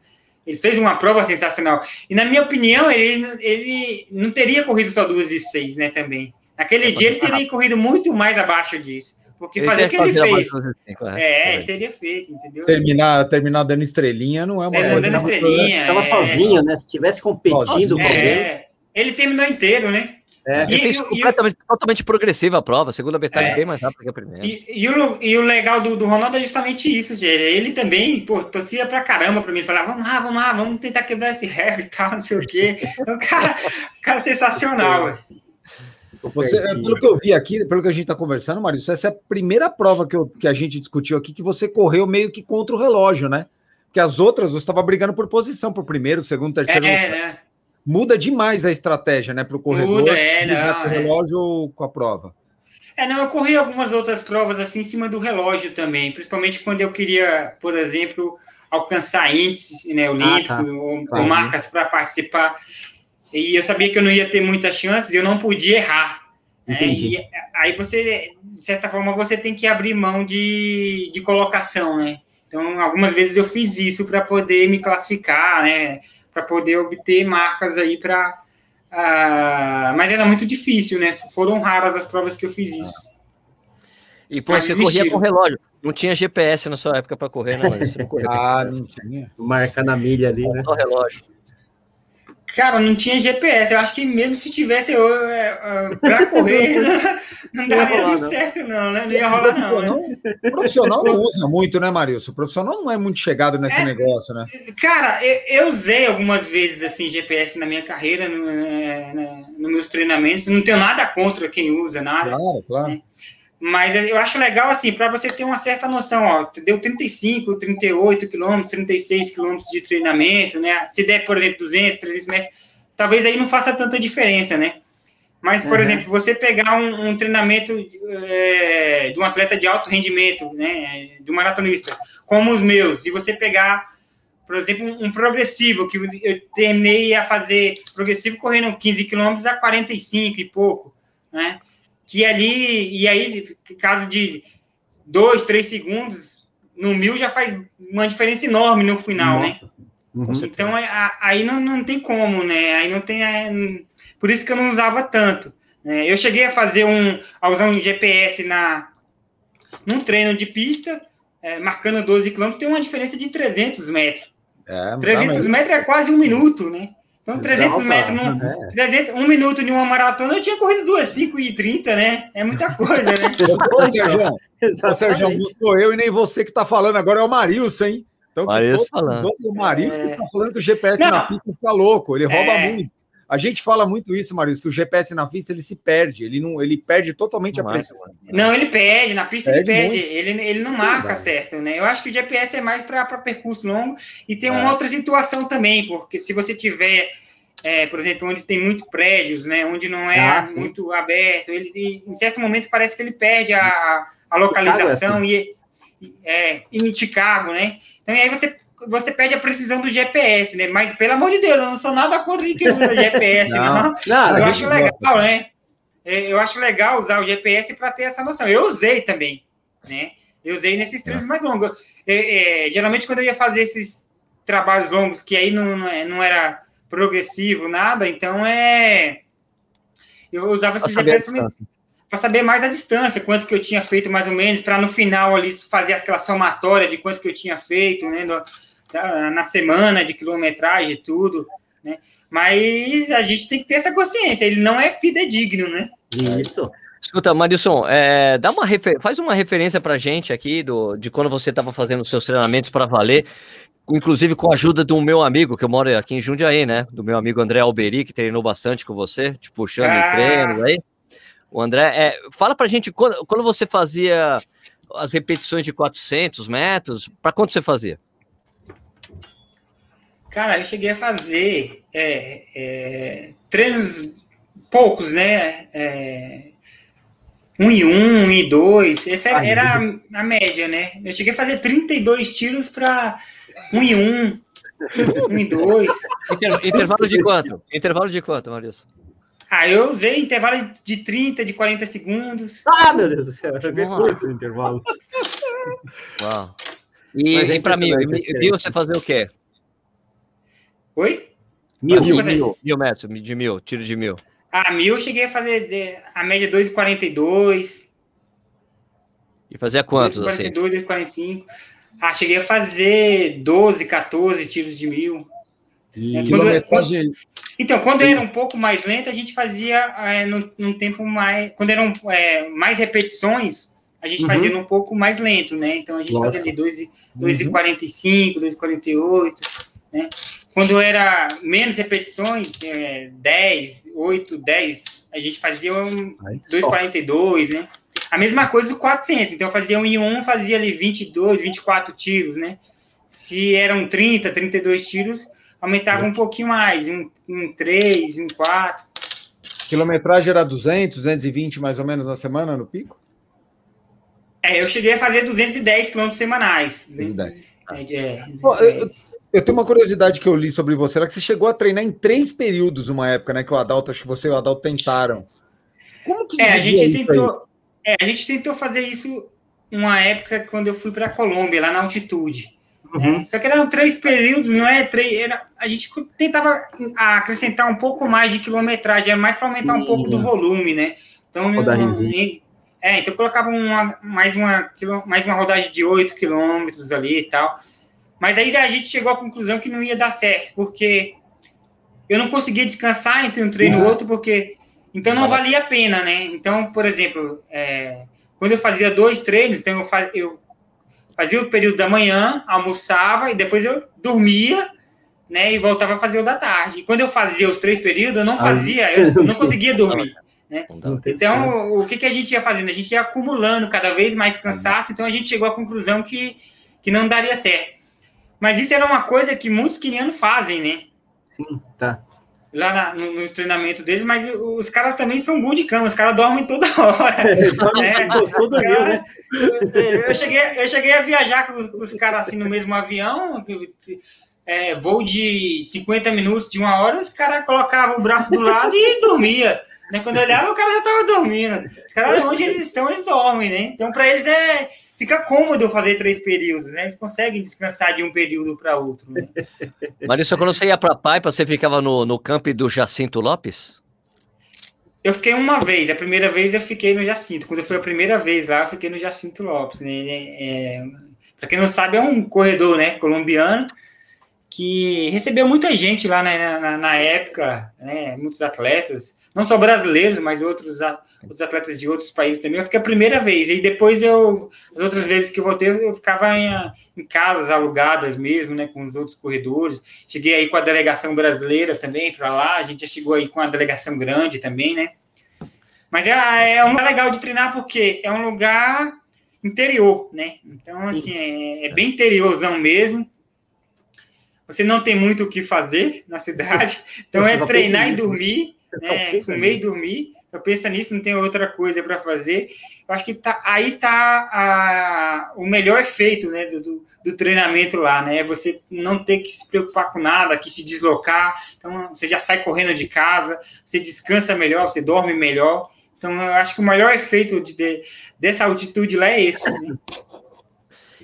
ele fez uma prova sensacional. E, na minha opinião, ele, ele não teria corrido só duas e seis, né, também. Naquele é, dia, ele teria corrido muito mais abaixo disso. Porque ele fazer o que ele fez. Cinco, é, é, ele teria feito, entendeu? Terminar, terminar dando estrelinha não é uma coisa. Dando estrelinha. Estava é... sozinho, né? Se tivesse competindo com é, ele terminou inteiro, né? É. E, fez completamente, e, totalmente progressiva a prova, a segunda metade é. bem mais rápida que a primeira. E, e, o, e o legal do, do Ronaldo é justamente isso, gente. Ele também, pô, torcia pra caramba pra mim, falava, vamos lá, vamos lá, vamos tentar quebrar esse recorde e tal, não sei o quê. Então, cara, cara sensacional, Você, é, pelo que eu vi aqui, pelo que a gente está conversando, Maurício, essa é a primeira prova que, eu, que a gente discutiu aqui que você correu meio que contra o relógio, né? Que as outras você estava brigando por posição, por primeiro, segundo, terceiro. É, né? Muda demais a estratégia, né, para o corredor. Muda, é, não. O é. relógio é. com a prova. É, não, eu corri algumas outras provas assim em cima do relógio também, principalmente quando eu queria, por exemplo, alcançar índices né, olímpicos ah, tá. ou, ou, marcas para participar. E eu sabia que eu não ia ter muitas chances, eu não podia errar. Né? E aí você, de certa forma, você tem que abrir mão de, de colocação, né? Então, algumas vezes eu fiz isso para poder me classificar, né? Para poder obter marcas aí para. Uh, ah, mas era muito difícil, né? Foram raras as provas que eu fiz isso. E pô, você corria com relógio. Não tinha GPS na sua época para correr, né? Mas não ah, não tinha. Marca na milha ali, né? Só relógio. Cara, não tinha GPS. Eu acho que mesmo se tivesse eu, uh, pra correr, não, não daria muito certo, não, né? Não ia rolar, não. Né? O profissional não usa muito, né, Marilson? O profissional não é muito chegado nesse é, negócio, né? Cara, eu, eu, usei algumas vezes assim GPS na minha carreira, no, no, nos meus treinamentos. Não tenho nada contra quem usa, nada. Claro, claro. Né? Mas eu acho legal, assim, para você ter uma certa noção, ó, deu 35, 38 quilômetros, 36 quilômetros de treinamento, né? Se der, por exemplo, 200, 300 metros, talvez aí não faça tanta diferença, né? Mas, por uhum. exemplo, você pegar um, um treinamento é, de um atleta de alto rendimento, né, de um maratonista, como os meus, se você pegar, por exemplo, um progressivo, que eu terminei a fazer progressivo correndo 15 quilômetros a 45 e pouco, né? Que ali, e aí, caso de dois, três segundos, no mil já faz uma diferença enorme no final, né? Nossa. né? Uhum. Então, aí não, não tem como, né? Aí não tem. É, por isso que eu não usava tanto. Né? Eu cheguei a fazer um. a usar um GPS na, num treino de pista, é, marcando 12 km, tem uma diferença de 300 metros. É, 300 metros é quase um minuto, né? Então, 300 metros, num, é. 300, um minuto de uma maratona, eu tinha corrido duas, 5 e 30, né? É muita coisa, né? Ô, Sérgio, Ô, Sérgio, não sou eu e nem você que está falando agora, é o Marilson, hein? Então, Marilson falando. O Marilson é... está falando que o GPS não. na pista fica louco, ele rouba é... muito. A gente fala muito isso, Marilson, que o GPS na pista ele se perde, ele não, ele perde totalmente não a precisão. Não, ele perde, na pista perde ele perde, ele, ele não marca certo, né? Eu acho que o GPS é mais para percurso longo e tem uma é. outra situação também, porque se você tiver é, por exemplo, onde tem muito prédios, né, onde não é ah, muito aberto, ele, em certo momento parece que ele perde a, a localização e, é, em Chicago, né? Então, e aí você você perde a precisão do GPS, né? Mas, pelo amor de Deus, eu não sou nada contra quem usa GPS, não. não. não eu acho legal, gosta. né? É, eu acho legal usar o GPS para ter essa noção. Eu usei também, né? Eu usei nesses treinos é. mais longos. É, é, geralmente, quando eu ia fazer esses trabalhos longos, que aí não, não é, era progressivo, nada, então é. Eu usava esses GPS para saber mais a distância, quanto que eu tinha feito mais ou menos, para no final ali fazer aquela somatória de quanto que eu tinha feito, né? Na semana de quilometragem e tudo, né? Mas a gente tem que ter essa consciência, ele não é fidedigno, né? Isso. Escuta, Marilson, é, dá uma refer... faz uma referência para gente aqui do, de quando você estava fazendo seus treinamentos para valer, inclusive com a ajuda do meu amigo, que eu moro aqui em Jundiaí, né? Do meu amigo André Alberi, que treinou bastante com você, te puxando ah. em treinos aí. O André, é, fala para gente, quando, quando você fazia as repetições de 400 metros, para quanto você fazia? Cara, eu cheguei a fazer é, é, treinos poucos, né? É, um e um, um e dois. Essa era, era a, a, média, né? Eu cheguei a fazer 32 tiros para um e um, um e dois. Inter, intervalo de quanto? Intervalo de quanto, Maurício? Ah, eu usei intervalo de 30, de 40 segundos. Ah, meu Deus do céu, é bem curto o intervalo. Uau. E, é e para mim, viu você fazer o quê? Oi? Mil, mil, mil, mil, metros, de mil, tiro de mil. Ah, mil eu cheguei a fazer de, a média 2,42. E fazia quantos 2,42, assim? 2,45. Ah, cheguei a fazer 12, 14 tiros de mil. E é, quando, quando, então, quando era um pouco mais lento, a gente fazia é, num, num tempo mais. Quando eram é, mais repetições, a gente uhum. fazia um pouco mais lento, né? Então a gente Lógico. fazia ali 2,45, uhum. 2,48, né? Quando era menos repetições, é, 10, 8, 10, a gente fazia um 2,42, né? A mesma coisa o 400, então eu fazia um em um, fazia ali 22, 24 tiros, né? Se eram 30, 32 tiros, aumentava um pouquinho mais, um, um 3, um 4. Quilometragem era 200, 220 mais ou menos na semana, no pico? É, eu cheguei a fazer 210 quilômetros semanais. 210. É, é, 210. Eu tenho uma curiosidade que eu li sobre você, era que você chegou a treinar em três períodos uma época, né? Que o Adalto, acho que você e o Adalto tentaram. Como que é, a gente tentou. É, a gente tentou fazer isso uma época quando eu fui para a Colômbia, lá na altitude. Uhum. Só que eram três períodos, não é três. Era, a gente tentava acrescentar um pouco mais de quilometragem, é mais para aumentar um pouco do volume, né? Então, é, então colocava uma, mais, uma, mais uma rodagem de 8 quilômetros ali e tal. Mas aí a gente chegou à conclusão que não ia dar certo, porque eu não conseguia descansar entre um treino e uhum. outro, porque então não valia a pena, né? Então, por exemplo, é, quando eu fazia dois treinos, então eu, faz, eu fazia o período da manhã, almoçava e depois eu dormia, né? E voltava a fazer o da tarde. E quando eu fazia os três períodos, eu não fazia, eu não conseguia dormir. Né? Então, o que, que a gente ia fazendo? A gente ia acumulando cada vez mais cansaço, então a gente chegou à conclusão que, que não daria certo. Mas isso era uma coisa que muitos quenianos fazem, né? Sim, tá. Lá na, no, nos treinamentos deles, mas os caras também são bons de cama, os caras dormem toda hora. É, Gostou do cara, né? eu, cheguei, eu cheguei a viajar com os, os caras assim no mesmo avião, é, voo de 50 minutos, de uma hora, os caras colocavam o braço do lado e dormia. Né? Quando eu olhava, o cara já estava dormindo. Os caras, onde eles estão, eles dormem, né? Então, para eles é fica cômodo fazer três períodos, né? Eles conseguem descansar de um período para outro. Né? Marisa, quando você ia para Paipa, você ficava no, no camp do Jacinto Lopes? Eu fiquei uma vez, a primeira vez eu fiquei no Jacinto. Quando foi a primeira vez lá, eu fiquei no Jacinto Lopes. Né? É, para quem não sabe, é um corredor né, colombiano que recebeu muita gente lá né, na, na, época, né, muitos atletas não só brasileiros, mas outros, outros atletas de outros países também. Eu fiquei a primeira vez, e depois eu, as outras vezes que eu voltei, eu ficava em, em casas alugadas mesmo, né, com os outros corredores. Cheguei aí com a delegação brasileira também para lá, a gente já chegou aí com a delegação grande também, né. Mas é, é um lugar legal de treinar porque é um lugar interior, né? Então, assim, é, é bem interiorzão mesmo você não tem muito o que fazer na cidade, então é treinar e dormir, né, comer e dormir. Só pensa nisso, não tem outra coisa para fazer. Eu acho que tá, aí tá o melhor efeito né, do, do, do, treinamento lá, né? Você não ter que se preocupar com nada, que se deslocar. Então, você já sai correndo de casa, você descansa melhor, você dorme melhor. Então, eu acho que o melhor efeito de, de dessa altitude lá é esse. Né?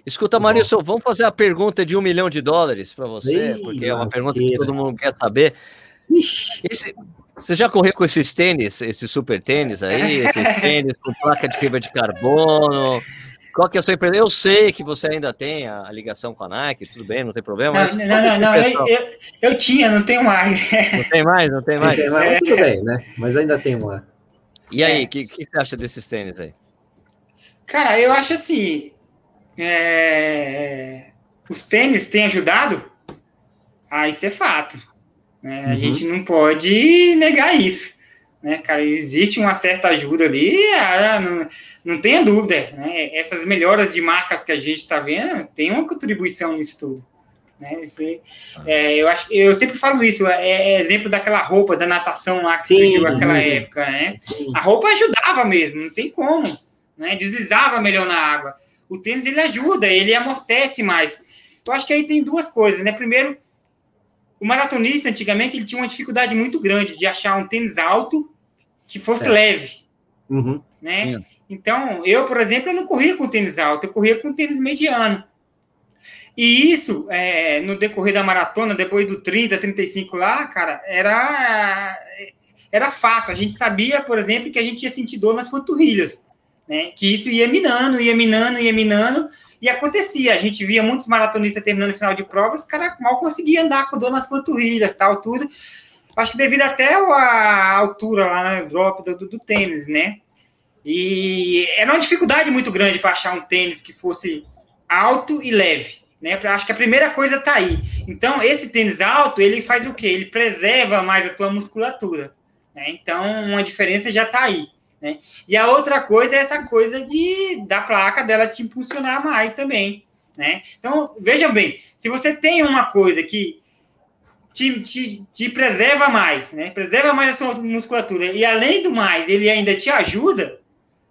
Escuta, Marilson, vamos fazer a pergunta de um milhão de dólares para você, Ei, porque é uma pergunta que todo mundo quer saber. Esse, você já correu com esses tênis, esses super tênis aí, esses tênis com placa de fibra de carbono? Qual que é a sua empresa? Eu sei que você ainda tem a, ligação com a Nike, tudo bem, não tem problema. Não, não, não, é não eu, eu, eu, tinha, não tenho mais. Não tem mais, não tem mais. Não tem mais é. Tudo bem, né? Mas ainda tem uma. E aí, o é. que, que você acha desses tênis aí? Cara, eu acho assim, é... os tênis têm ajudado? Ah, isso é fato. Né? Uhum. A gente não pode negar isso. Né, cara, existe uma certa ajuda ali, ah, não, não tenha dúvida. Né? Essas melhoras de marcas que a gente está vendo tem uma contribuição nisso tudo. Né? Você, ah. é, eu, acho, eu sempre falo isso, é, é, exemplo daquela roupa da natação lá que sim, surgiu naquela época. Né? A roupa ajudava mesmo, não tem como. Né? Deslizava melhor na água o tênis ele ajuda, ele amortece mais. Eu acho que aí tem duas coisas, né? Primeiro, o maratonista antigamente ele tinha uma dificuldade muito grande de achar um tênis alto que fosse é. leve, uhum. né? Então, eu, por exemplo, eu não corria com tênis alto, eu corria com tênis mediano. E isso, é, no decorrer da maratona, depois do 30, 35 lá, cara, era, era fato. A gente sabia, por exemplo, que a gente ia sentir dor nas panturrilhas né? Que isso ia minando, ia minando, ia minando, e acontecia. A gente via muitos maratonistas terminando o final de provas, os caras mal conseguiam andar com dor nas panturrilhas, tal, tudo. Acho que devido até a altura lá, né, drop do, do, do tênis, né? E era uma dificuldade muito grande para achar um tênis que fosse alto e leve. Né? Acho que a primeira coisa está aí. Então, esse tênis alto, ele faz o quê? Ele preserva mais a tua musculatura. Né? Então, uma diferença já está aí. Né? E a outra coisa é essa coisa de da placa dela te impulsionar mais também. Né? Então, vejam bem, se você tem uma coisa que te, te, te, preserva mais, né? preserva mais a sua musculatura, e além do mais, ele ainda te ajuda,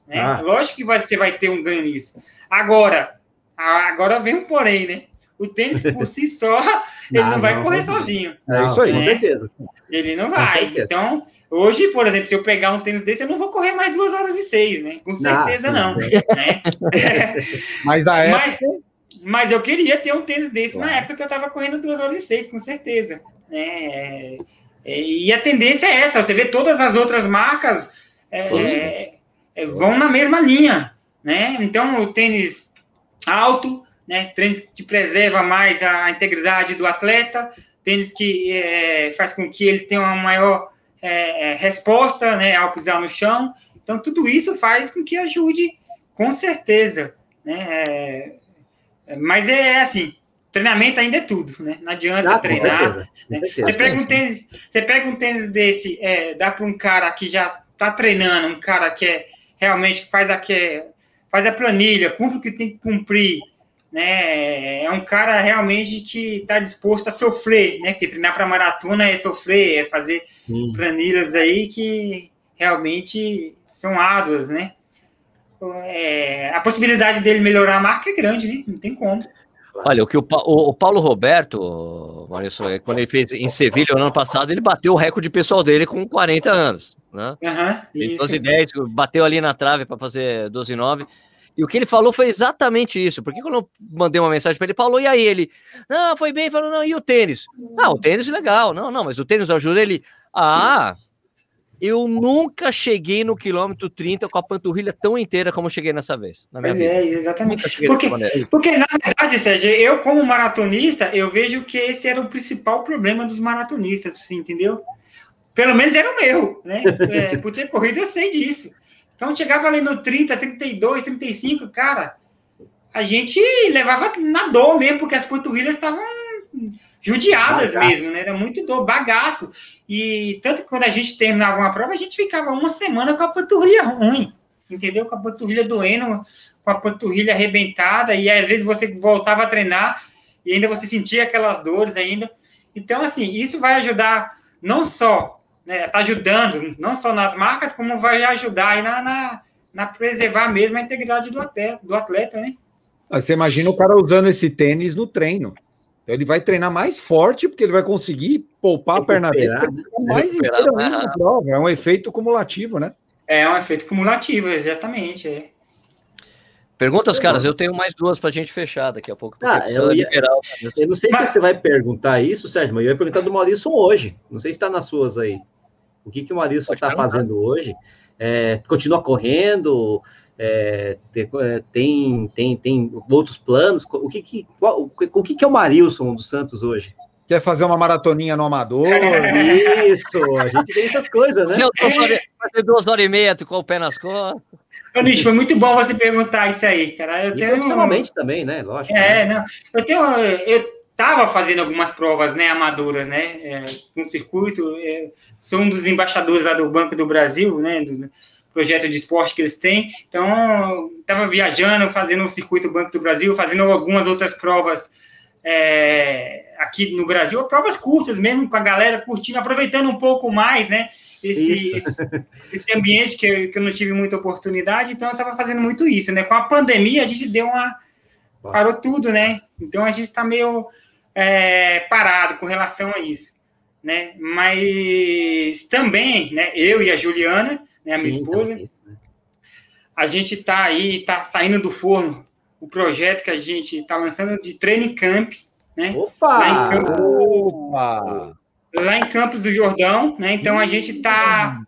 né? Ah. lógico que você vai ter um ganho nisso. Agora, agora vem um porém, né? O tênis por si só, ele não, não vai não, correr não. sozinho. É isso aí, né? com certeza. Ele não vai. Então, Hoje, por exemplo, se eu pegar um tênis desse, eu não vou correr mais duas horas e seis, né? Com certeza não. não né? mas a época. Mas, mas, eu queria ter um tênis desse claro. na época que eu estava correndo duas horas e seis, com certeza. É, é, e a tendência é essa, você vê todas as outras marcas é, é, vão na mesma linha, né? Então, o tênis alto, né? Tênis que preserva mais a integridade do atleta, tênis que é, faz com que ele tenha uma maior é, é, resposta né, ao pisar no chão. Então, tudo isso faz com que ajude, com certeza. Né? É, é mas é assim, treinamento ainda é tudo, né? Não adianta ah, treinar. Né? Você, pega um tênis, você pega um tênis desse, é, dá para um cara que já está treinando, um cara que é realmente faz a, que faz a planilha, cumpre o que tem que cumprir, né? É um cara realmente que está disposto a sofrer, né? Porque treinar para maratona é sofrer, é fazer Sim. planilhas aí que realmente são árduas, né? É, a possibilidade dele melhorar a marca é grande, né? Não tem como. Olha, o que o, o, o Paulo Roberto, Maurício, é, quando ele fez em Sevilha no ano passado, ele bateu o recorde pessoal dele com 40 anos. Né? Uhum, 12 10, bateu ali na trave para fazer 12 9. E o que ele falou foi exatamente isso. Porque quando eu mandei uma mensagem para ele, falou, e aí ele? Não, foi bem, falou, não, e o tênis? Ah, o tênis é legal. Não, não, mas o tênis ajuda ele. Ah, eu nunca cheguei no quilômetro 30 com a panturrilha tão inteira como cheguei nessa vez. Na minha vida. É, exatamente. Porque, porque, na verdade, Sérgio, eu, como maratonista, eu vejo que esse era o principal problema dos maratonistas, assim, entendeu? Pelo menos era o meu, né? É, por ter corrido, eu sei disso. Então chegava ali no 30, 32, 35, cara, a gente levava na dor mesmo, porque as panturrilhas estavam judiadas bagaço. mesmo, né? Era muito dor, bagaço. E tanto que quando a gente terminava uma prova, a gente ficava uma semana com a panturrilha ruim, entendeu? Com a panturrilha doendo, com a panturrilha arrebentada, e às vezes você voltava a treinar e ainda você sentir aquelas dores ainda. Então, assim, isso vai ajudar não só, né, tá ajudando não só nas marcas, como vai ajudar aí na, na, na preservar mesmo a integridade do atleta, do atleta, né? Você imagina o cara usando esse tênis no treino. Então ele vai treinar mais forte, porque ele vai conseguir poupar a perna dele mais inteira na prova. É um efeito cumulativo, né? É um efeito cumulativo, exatamente. É. Perguntas, caras, eu tenho mais duas para a gente fechar daqui a pouco. Ah, eu, ia, eu, não sei mas... se você vai perguntar isso, Sérgio, mas eu ia perguntar do Maurício hoje. Não sei se está nas suas aí. O que, que o Maurício está fazendo hoje? É, continua correndo? É, é, tem, tem, tem outros planos? O que, que, qual, o que, que é o Marilson dos Santos hoje? Quer fazer uma maratoninha no Amador? Isso, a gente tem essas coisas, né? Fazer duas horas e meia com o pé nas costas. Ô, Nish, foi muito bom você perguntar isso aí, cara. Eu tenho... profissionalmente também, né? Lógico. É, né? não. Eu tenho. Eu estava fazendo algumas provas, né, amadoras, né? É, com circuito. É, sou um dos embaixadores lá do Banco do Brasil, né? Do projeto de esporte que eles têm. Então, estava viajando, fazendo o circuito Banco do Brasil, fazendo algumas outras provas é, aqui no Brasil, provas curtas mesmo, com a galera curtindo, aproveitando um pouco mais, né? Esse, esse, esse, ambiente que eu, que eu não tive muita oportunidade, então eu estava fazendo muito isso, né? Com a pandemia, a gente deu uma. parou tudo, né? Então a gente está meio é, parado com relação a isso, né? Mas também, né? Eu e a Juliana, né, a minha Sim, esposa, então, né? a gente está aí, está saindo do forno o projeto que a gente está lançando de training camp, né? Opa! Lá em Campos, Opa! Lá em Campos do Jordão, né? Então a gente está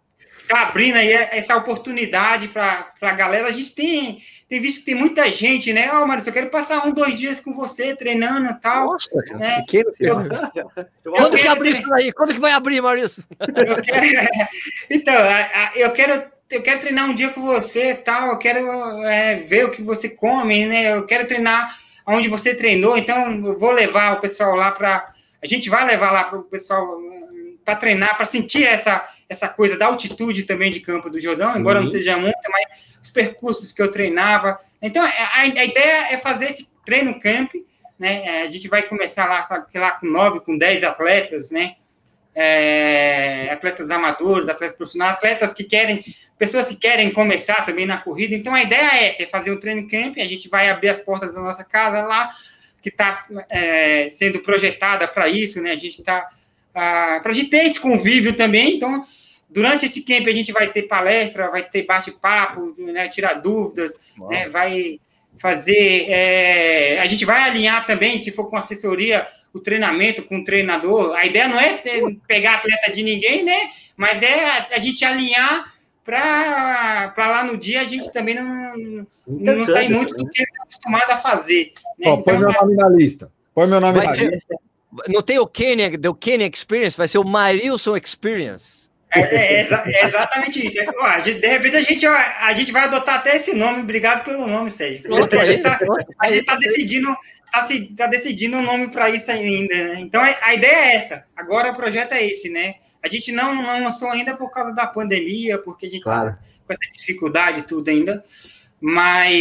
tá abrindo aí essa oportunidade para a galera. A gente tem, tem visto que tem muita gente, né? Ó, oh, Maurício, eu quero passar um, dois dias com você, treinando e tal. Nossa, né? que eu, eu, Quando que abrir isso aí? Quando que vai abrir, Maurício? Quero, então, eu quero eu quero treinar um dia com você tal, eu quero é, ver o que você come, né? Eu quero treinar onde você treinou, então eu vou levar o pessoal lá para. A gente vai levar lá para o pessoal para treinar, para sentir essa, essa coisa da altitude também de Campo do Jordão, embora uhum. não seja muito, mas os percursos que eu treinava. Então, a, a ideia é fazer esse treino camp, né? É, a gente vai começar lá, lá com nove, com dez atletas, né? É, atletas amadores, atletas profissionais, atletas que querem pessoas que querem começar também na corrida. Então, a ideia é essa, é fazer um treino camp, a gente vai abrir as portas da nossa casa lá, que está é, sendo projetada para isso, né? A gente está... Para a gente ter esse convívio também, então... Durante esse camp a gente vai ter palestra, vai ter bate-papo, né, tirar dúvidas, né, vai fazer. É, a gente vai alinhar também, se for com assessoria, o treinamento com o treinador. A ideia não é ter, pegar atleta de ninguém, né? Mas é a, a gente alinhar para lá no dia a gente também não, não sair muito do que está acostumado a fazer. Né? então, põe meu nome na lista. Põe meu nome na ser, lista. Não tem o Kenny, do Kenny Experience, vai ser o Marilson Experience. É, é, é exatamente isso. Ó, de repente a gente, a gente vai adotar até esse nome. Obrigado pelo nome, Sérgio. A gente está tá decidindo, tá, tá decidindo um nome para isso ainda. Né? Então a, a ideia é essa. Agora o projeto é esse, né? A gente não, não lançou ainda por causa da pandemia, porque a gente claro. tá com essa dificuldade tudo ainda. Mas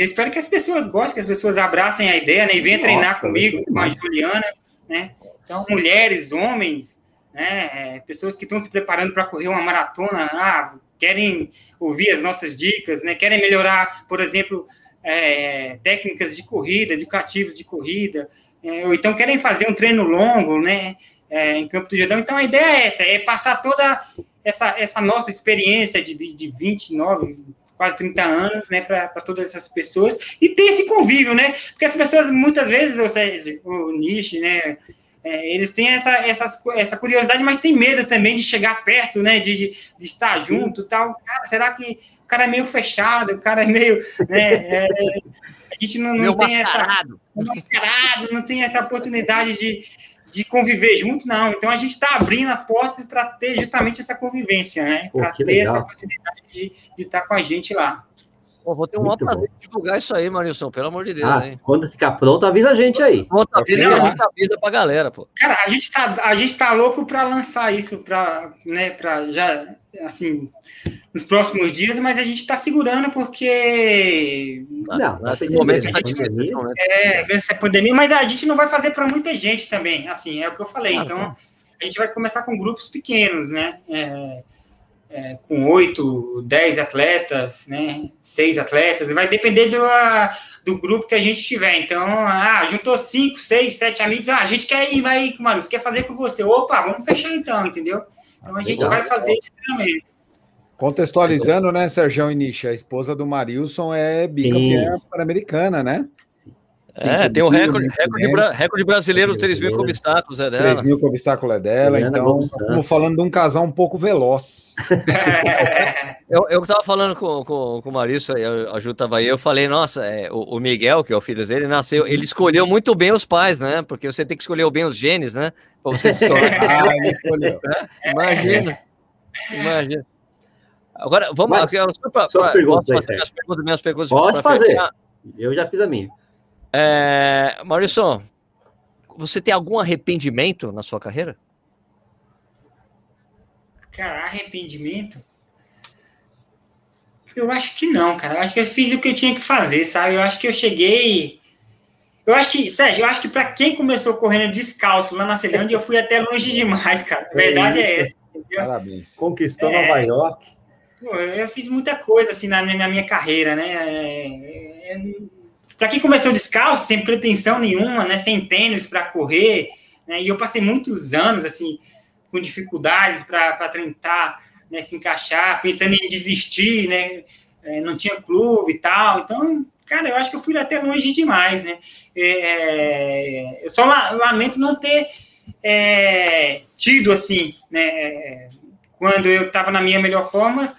espero que as pessoas gostem, que as pessoas abracem a ideia, né? E venham Nossa, treinar comigo, com a Juliana, né? Então, mulheres, homens, né? É, pessoas que estão se preparando para correr uma maratona, ah, querem ouvir as nossas dicas, né? Querem melhorar, por exemplo, é, técnicas de corrida, educativos de corrida, é, ou então querem fazer um treino longo, né? é, em Campo do Jordão. Então, a ideia é essa, é passar toda essa, essa nossa experiência de, de, de 29, quase 30 anos, né, para todas essas pessoas, e ter esse convívio, né, porque as pessoas, muitas vezes, o, o Nish, né, é, eles têm essa, essa, essa curiosidade, mas tem medo também de chegar perto, né, de, de, de estar junto tal. Cara, será que o cara é meio fechado, o cara é meio, né, é, a gente não, não tem mascarado. essa... Mascarado, não tem essa oportunidade de, de conviver junto, não. Então a gente está abrindo as portas para ter justamente essa convivência, né? Para ter legal. essa oportunidade de, estar tá com a gente lá. Pô, vou ter um maior prazer de divulgar isso aí, Marilson, pelo amor de Deus, ah, hein? Quando ficar pronto, avisa a gente aí. Pronto, avisa que a gente avisa pra galera, pô. Cara, a gente tá, a gente tá louco pra lançar isso, pra, né, pra já, assim, nos próximos dias, mas a gente tá segurando porque... Não, nesse momento tá pandemia. É, essa pandemia, mas a gente não vai fazer para muita gente também, assim, é o que eu falei. Ah, então, tá. a gente vai começar com grupos pequenos, né? É, é, com oito, dez atletas, né? Seis atletas, e vai depender do, a- do grupo que a gente tiver. Então, ah, juntou cinco, seis, sete amigos, ah, a gente quer ir, vai ir, Marus, quer fazer com você. Opa, vamos fechar então, entendeu? Então a gente Legal. vai fazer esse treinamento. Contextualizando, né, Sérgio Inicha, a esposa do Marilson é bicampeã pan-americana, né? É, Cinco tem o mil, recorde, né? recorde, recorde brasileiro, 3 mil Brasileiro. obstáculos, é 3 dela. mil que o obstáculo é dela, Juliana então Gomes estamos Santos. falando de um casal um pouco veloz. Eu, eu tava falando com, com, com o Maurício, aí a Ju tava aí, eu falei, nossa, é, o, o Miguel, que é o filho dele, nasceu, ele escolheu muito bem os pais, né? Porque você tem que escolher bem os genes, né? Pra você se tornar. Ah, ele escolheu. Imagina. Imagina. Agora, vamos Mas, eu só suas pra- perguntas posso aí, minhas perguntas, minhas perguntas Pode fazer. fechar? Eu já fiz a minha. É, Maurício, você tem algum arrependimento na sua carreira? Cara, arrependimento? Eu acho que não, cara. Eu acho que eu fiz o que eu tinha que fazer, sabe? Eu acho que eu cheguei. Eu acho que, Sérgio, eu acho que pra quem começou correndo descalço lá na Celândia, eu fui até longe demais, cara. A verdade é essa. entendeu? Parabéns. Conquistou É. Nova York. Pô, eu fiz muita coisa assim na minha, na minha carreira, né? É, é, para quem começou descalço, sem pretensão nenhuma, né? Sem tênis para correr, né? E eu passei muitos anos assim com dificuldades para tentar né, se encaixar, pensando em desistir, né? É, não tinha clube e tal. Então, cara, eu acho que eu fui até longe demais, né? É, eu só la- lamento não ter é, tido assim, né? Quando eu estava na minha melhor forma,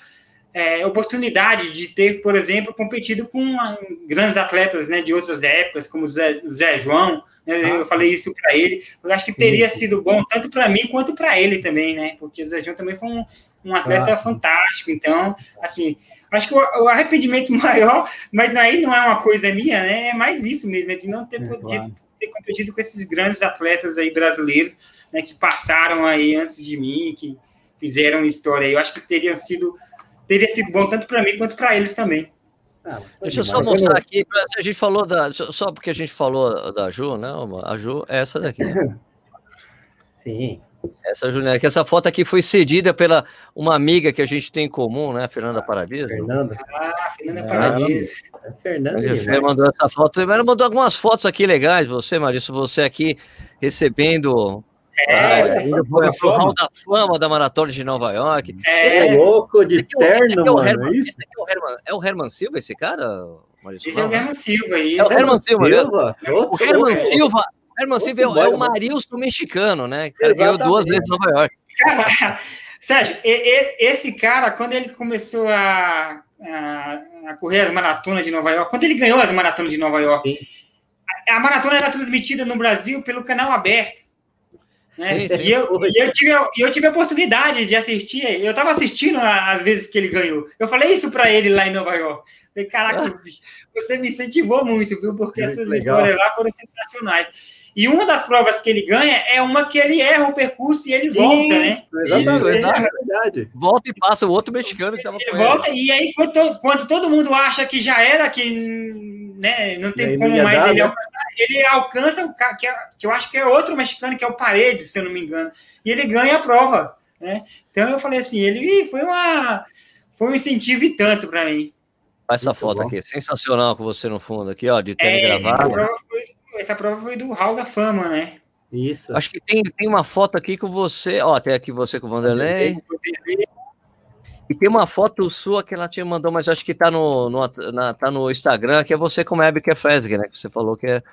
é, oportunidade de ter, por exemplo, competido com ah, grandes atletas né, de outras épocas, como o Zé, Zé João. né, Ah. eu falei isso para ele. Eu acho que teria sido bom tanto para mim quanto para ele também, né? Porque o Zé João também foi um, um atleta Ah. fantástico. Então, assim, acho que o, o arrependimento maior, mas aí não é uma coisa minha, né? É mais isso mesmo, é de não ter É, podido claro. ter competido com esses grandes atletas aí brasileiros, né? Que passaram aí antes de mim, que fizeram história. Eu acho que teria sido teria sido bom tanto para mim quanto para eles também. Ah, Deixa eu só mostrar aqui, a gente falou da. só- porque a gente falou da Ju, não, a Ju é essa daqui. Sim. Essa Juliana, que essa foto aqui foi cedida pela uma amiga que a gente tem em comum, né? Fernanda Paradiso. Fernanda. Ah, Fernanda É, Paradiso. É Fernanda. A demais. mandou essa foto. Ela mandou algumas fotos aqui legais, você, Maurício, você aqui recebendo. É, ah, pro Hall da Fama da Maratona de Nova York. Esse é, aí- louco de Esse é o- esse terno, é o mano. Herman- é isso? esse é o Herman- É o Herman Silva, esse cara, Maurício? esse é o Herman Silva. Isso. É o Herman Silva, mesmo. Outro O Herman. Silva, Herman Silva é, o- é o mas- Marilson mexicano, né? Que ganhou duas vezes em Nova York. Cara, Sérgio, e- e- esse cara, quando ele começou a, a, a correr as maratonas de Nova York, quando ele ganhou as maratonas de Nova York, a, a maratona era transmitida no Brasil pelo canal aberto. Né? Sim, sim. E, eu, e eu tive, a- e eu tive a oportunidade de assistir. Eu estava assistindo as vezes que ele ganhou. Eu falei isso para ele lá em Nova York. Falei, caraca, bicho, você me incentivou muito, viu? Porque essas legal. vitórias lá foram sensacionais. E uma das provas que ele ganha é uma que ele erra o percurso e ele volta, né? Isso, Exatamente, Isso, é exato. verdade. Volta e passa o outro mexicano que tava Ele com volta, e aí, quando, quando todo mundo acha que já era, que né, não tem como mais dar, ele né? alcançar, ele alcança o ca- que, é- que eu acho que é outro mexicano, que é o Paredes, se eu não me engano, e ele ganha a prova. Né? Então eu falei assim, ele foi uma foi um incentivo e tanto para mim. Essa Muito foto bom. aqui, sensacional com você no fundo aqui, ó, de tênis É, essa, gravado. prova foi, essa prova foi do Hall da Fama, né? Isso. Acho que tem, tem uma foto aqui com você, ó, tem aqui você com o Vanderlei, e tem uma foto sua que ela te mandou, mas acho que tá no, no, na- tá no Instagram, que é você com o Hebe Fesg, né, que você falou que é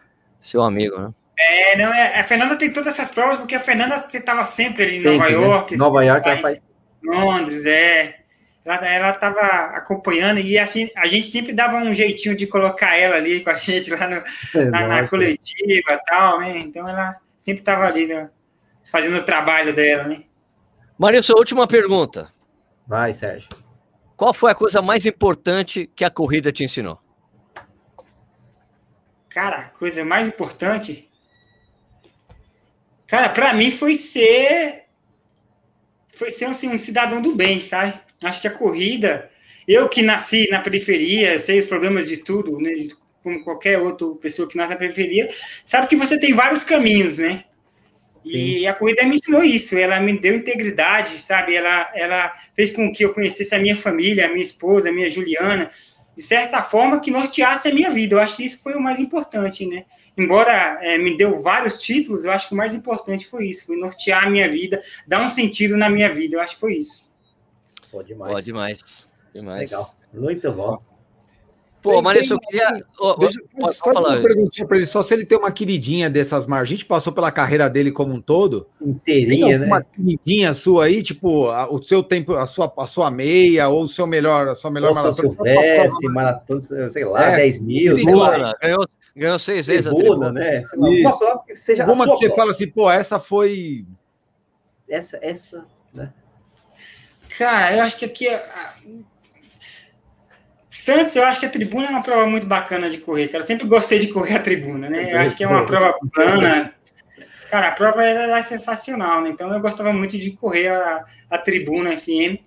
seu amigo, né? É, não, é, a Fernanda tem todas essas provas, porque a Fernanda estava sempre ali em Sempre, Nova né? York. Nova York ela em faz. Londres, é. Ela, ela tava acompanhando e assim, a gente sempre dava um jeitinho de colocar ela ali com a gente lá no, na, na Nossa. coletiva e tal, né? Então ela sempre estava ali né, fazendo o trabalho dela, né? Marilson, última pergunta. Vai, Sérgio. qual foi a coisa mais importante que a corrida te ensinou? Cara, a coisa mais importante. Cara, para mim foi ser. Foi ser assim, um cidadão do bem, sabe? Acho que a corrida. Eu que nasci na periferia, sei os problemas de tudo, né? Como qualquer outra pessoa que nasce na periferia, sabe que você tem vários caminhos, né? E Sim. a corrida me ensinou isso, ela me deu integridade, sabe? Ela, ela fez com que eu conhecesse a minha família, a minha esposa, a minha Juliana, de certa forma, que norteasse a minha vida. Eu acho que isso foi o mais importante, né? Embora é, me deu vários títulos, eu acho que o mais importante foi isso, foi nortear a minha vida, dar um sentido na minha vida. Eu acho que foi isso. Pode demais. Pode demais. demais. Legal. Muito bom. Pô, mas eu queria. Oh, deixa, pode, pode falar. uma perguntinha para ele, só se ele tem uma queridinha dessas margens. A gente passou pela carreira dele como um todo. Inteirinha, né? Uma queridinha sua aí, tipo, a, o seu tempo, a sua, a sua meia, ou o seu melhor, a sua melhor Nossa, maratona. Silvestre, maratona, sei lá, é, 10 mil. Ganhou, ganhou seis vezes a tribuna, né? Uma prova que seja Uma que você prova. fala assim, pô, essa foi. Essa, essa, né? Cara, eu acho que aqui. Santos, eu acho que a tribuna é uma prova muito bacana de correr, cara. Eu sempre gostei de correr a tribuna, né? Eu acho que é uma prova plana. Cara, a prova ela é sensacional, né? Então eu gostava muito de correr a, a tribuna FM.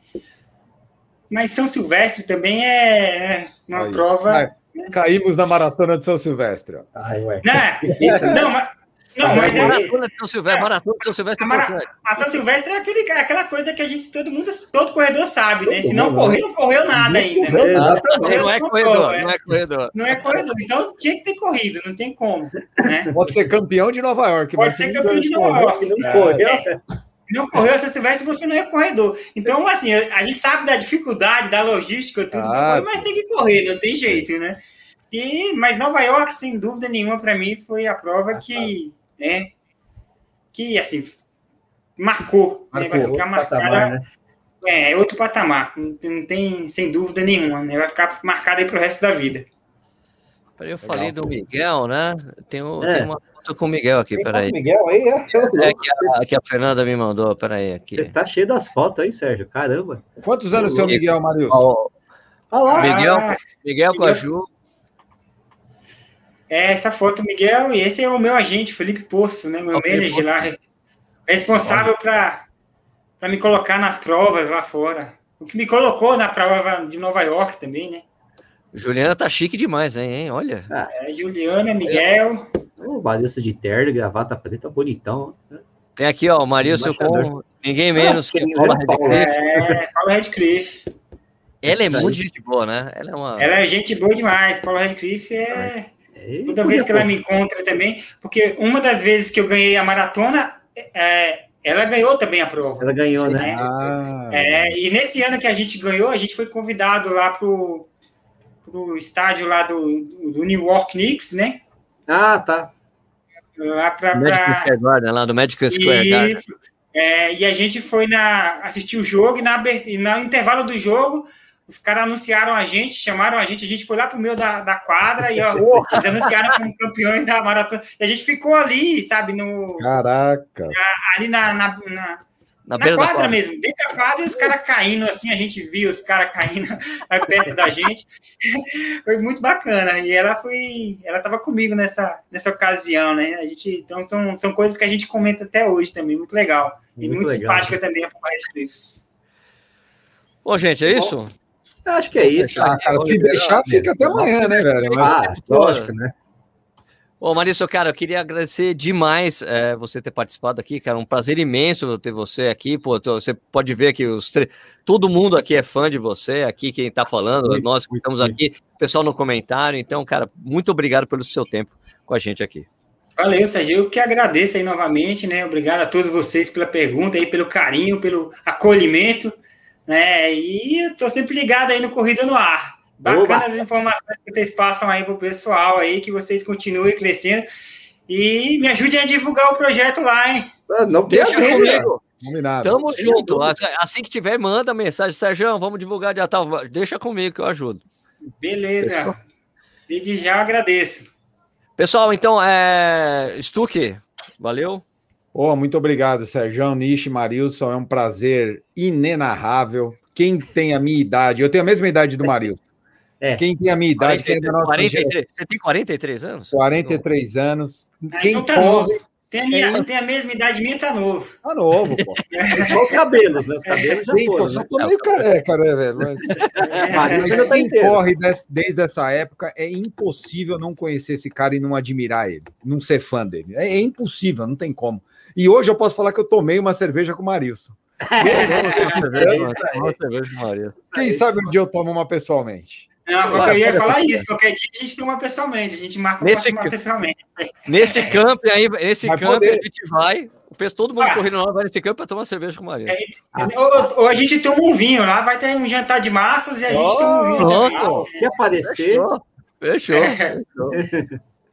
Mas São Silvestre também é, é uma Aí. prova. Ai, né? Caímos na maratona de São Silvestre. Ai, ué. Não, não mas não, mas é maratona de São Silvestre, é, maratona de São Silvestre. A, mara, a São Silvestre é aquele, aquela coisa que a gente, todo mundo, todo corredor sabe, né? Se não correu, não correu nada ainda. Né? Não, é corredor, não é corredor. Não é corredor. Então tinha que ter corrido, não tem como. Né? Pode ser campeão de Nova York. Pode ser campeão de Nova York. Não correu. É. Não correu São Silvestre, você não é corredor. Então, assim, a gente sabe da dificuldade, da logística, tudo, ah, mas tem que correr, não tem jeito, né? E, mas Nova York, sem dúvida nenhuma, para mim, foi a prova que, né, que, assim, marcou, marcou né? vai ficar marcada. Patamar, né? É, é outro patamar, não, não, tem, sem dúvida nenhuma, né? Vai ficar marcada aí pro resto da vida. Eu falei do Miguel, né? Tem, é. tem uma foto com o Miguel aqui, tem peraí. Miguel aí, é? É que a, que a Fernanda me mandou, peraí. Aqui. Você tá cheio das fotos aí, Sérgio, caramba. Quantos anos tem o Miguel, Marius? Ah, Miguel, Miguel com a Ju, é essa foto, Miguel, e esse é o meu agente, Felipe Poço, né? Meu okay, manager lá, responsável para me colocar nas provas lá fora. O que me colocou na prova de Nova York também, né? Juliana tá chique demais, hein? Olha. Ah, é, Juliana, Miguel. O Marilson de terno, gravata preta, bonitão. Tem aqui, ó, o Marilson com ninguém menos ah, que Paula Redcliffe. É, Paulo Redcliffe. Ela é muito gente boa, né? Ela é, uma... ela é gente boa demais. Paulo Redcliffe é. Toda vez que ela me encontra também, porque uma das vezes que eu ganhei a maratona, é, ela ganhou também a prova. Ela ganhou, né? né? Ah. É, e nesse ano que a gente ganhou, a gente foi convidado lá pro, pro estádio lá do, do New York Knicks, né? Ah, tá. Lá para Magic Square lá do Magic Square Garden. Isso. É, e a gente foi na assistir o jogo e, na, e no intervalo do jogo os caras anunciaram a gente, chamaram a gente, a gente foi lá pro meio da, da quadra e ó, eles anunciaram como campeões da maratona. E a gente ficou ali, sabe, no. Caraca! ali na, na, na, na, na quadra, quadra, mesmo, dentro da quadra, e os caras caindo assim, a gente viu os caras caindo perto da gente. foi muito bacana. E ela foi. Ela tava comigo nessa, nessa ocasião, né? A gente, então são, são coisas que a gente comenta até hoje também, muito legal. E muito, muito legal. simpática também a Bom, gente, é isso? Acho que é isso. Ah, cara, se deixar, fica até amanhã, né, velho? Mas, ah, lógico, né? Ô, Marício, cara, eu queria agradecer demais é, você ter participado aqui, cara. Um prazer imenso ter você aqui. Pô, você pode ver que os tre... todo mundo aqui é fã de você, aqui quem tá falando, muito, nós que estamos aqui, pessoal no comentário. Então, cara, muito obrigado pelo seu tempo com a gente aqui. Valeu, Sérgio. Eu que agradeço aí novamente, né? Obrigado a todos vocês pela pergunta aí, pelo carinho, pelo acolhimento né? E eu tô sempre ligado aí no Corrida no Ar. Bacana as informações que vocês passam aí pro pessoal aí, que vocês continuem crescendo e me ajudem a divulgar o projeto lá, hein? Ah, não deixa comigo. Combinado. Tamo junto. Assim que tiver, manda mensagem, Sérgio, vamos divulgar de tal. Deixa comigo que eu ajudo. Beleza. Desde já agradeço. Pessoal, então, é. Stuque, valeu. Oh, muito obrigado, Sérgio, Nishi, Marilson. É um prazer inenarrável quem tem a minha idade, eu tenho a mesma idade do Marilson. É. Quem tem a minha idade, 43, quem é da nossa 43, Você tem 43 anos? 43 anos. Ah, quem então tá corre, tem a, minha, é. tem a mesma idade minha, tá novo. Tá novo, pô. Só os cabelos, né? Os cabelos já foram. Só né? tô meio careca, né, velho? Mas, mas ainda tá inteiro. corre desde, desde essa época, é impossível não conhecer esse cara e não admirar ele, não ser fã dele. É, é impossível, não tem como. E hoje eu posso falar que eu tomei uma cerveja com o Marilson. Quem sabe um dia eu tomo uma pessoalmente. Não, eu ia falar isso. Qualquer dia a gente tem uma pessoalmente. A gente marca nesse, uma pessoalmente. Nesse campo aí, nesse campo a gente vai. O todo mundo ah, correndo lá vai nesse campo para tomar cerveja com o Maria. É, ah. ou, ou, a gente toma um vinho lá, vai ter um jantar de massas e a gente oh, toma um vinho. Pronto. Quer aparecer? Fechou. Fechou.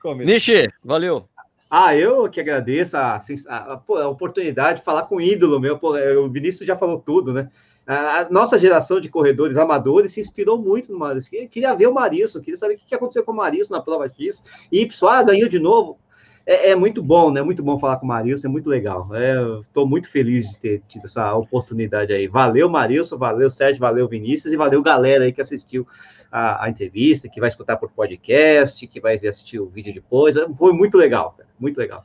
Fechou. Nishi, valeu. Ah, eu que agradeço a, a, a, oportunidade de falar com o ídolo meu. Pô, o Vinícius já falou tudo, né? A nossa geração de corredores amadores se inspirou muito no Marilson. Queria ver o Marilson, queria saber o que aconteceu com o Marilson na prova X. E Y, ah, ganhou de novo. É, é, muito bom, né? Muito bom falar com o Marilson, é muito legal. É, Estou muito feliz de ter tido essa oportunidade aí. Valeu, Marilson, valeu, Sérgio, valeu, Vinícius, e valeu, galera aí que assistiu a, a entrevista, que vai escutar por podcast, que vai assistir o vídeo depois. Foi muito legal, cara, muito legal.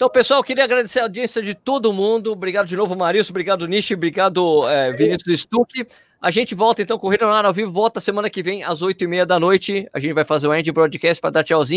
Então, pessoal, queria agradecer a audiência de todo mundo. Obrigado de novo, Marilson. Obrigado, Nishi. Obrigado, é, Vinícius Stuck. A gente volta, então, Corrida no Ar ao vivo. Volta semana que vem, às oito e meia da noite. A gente vai fazer o End Broadcast para dar tchauzinho.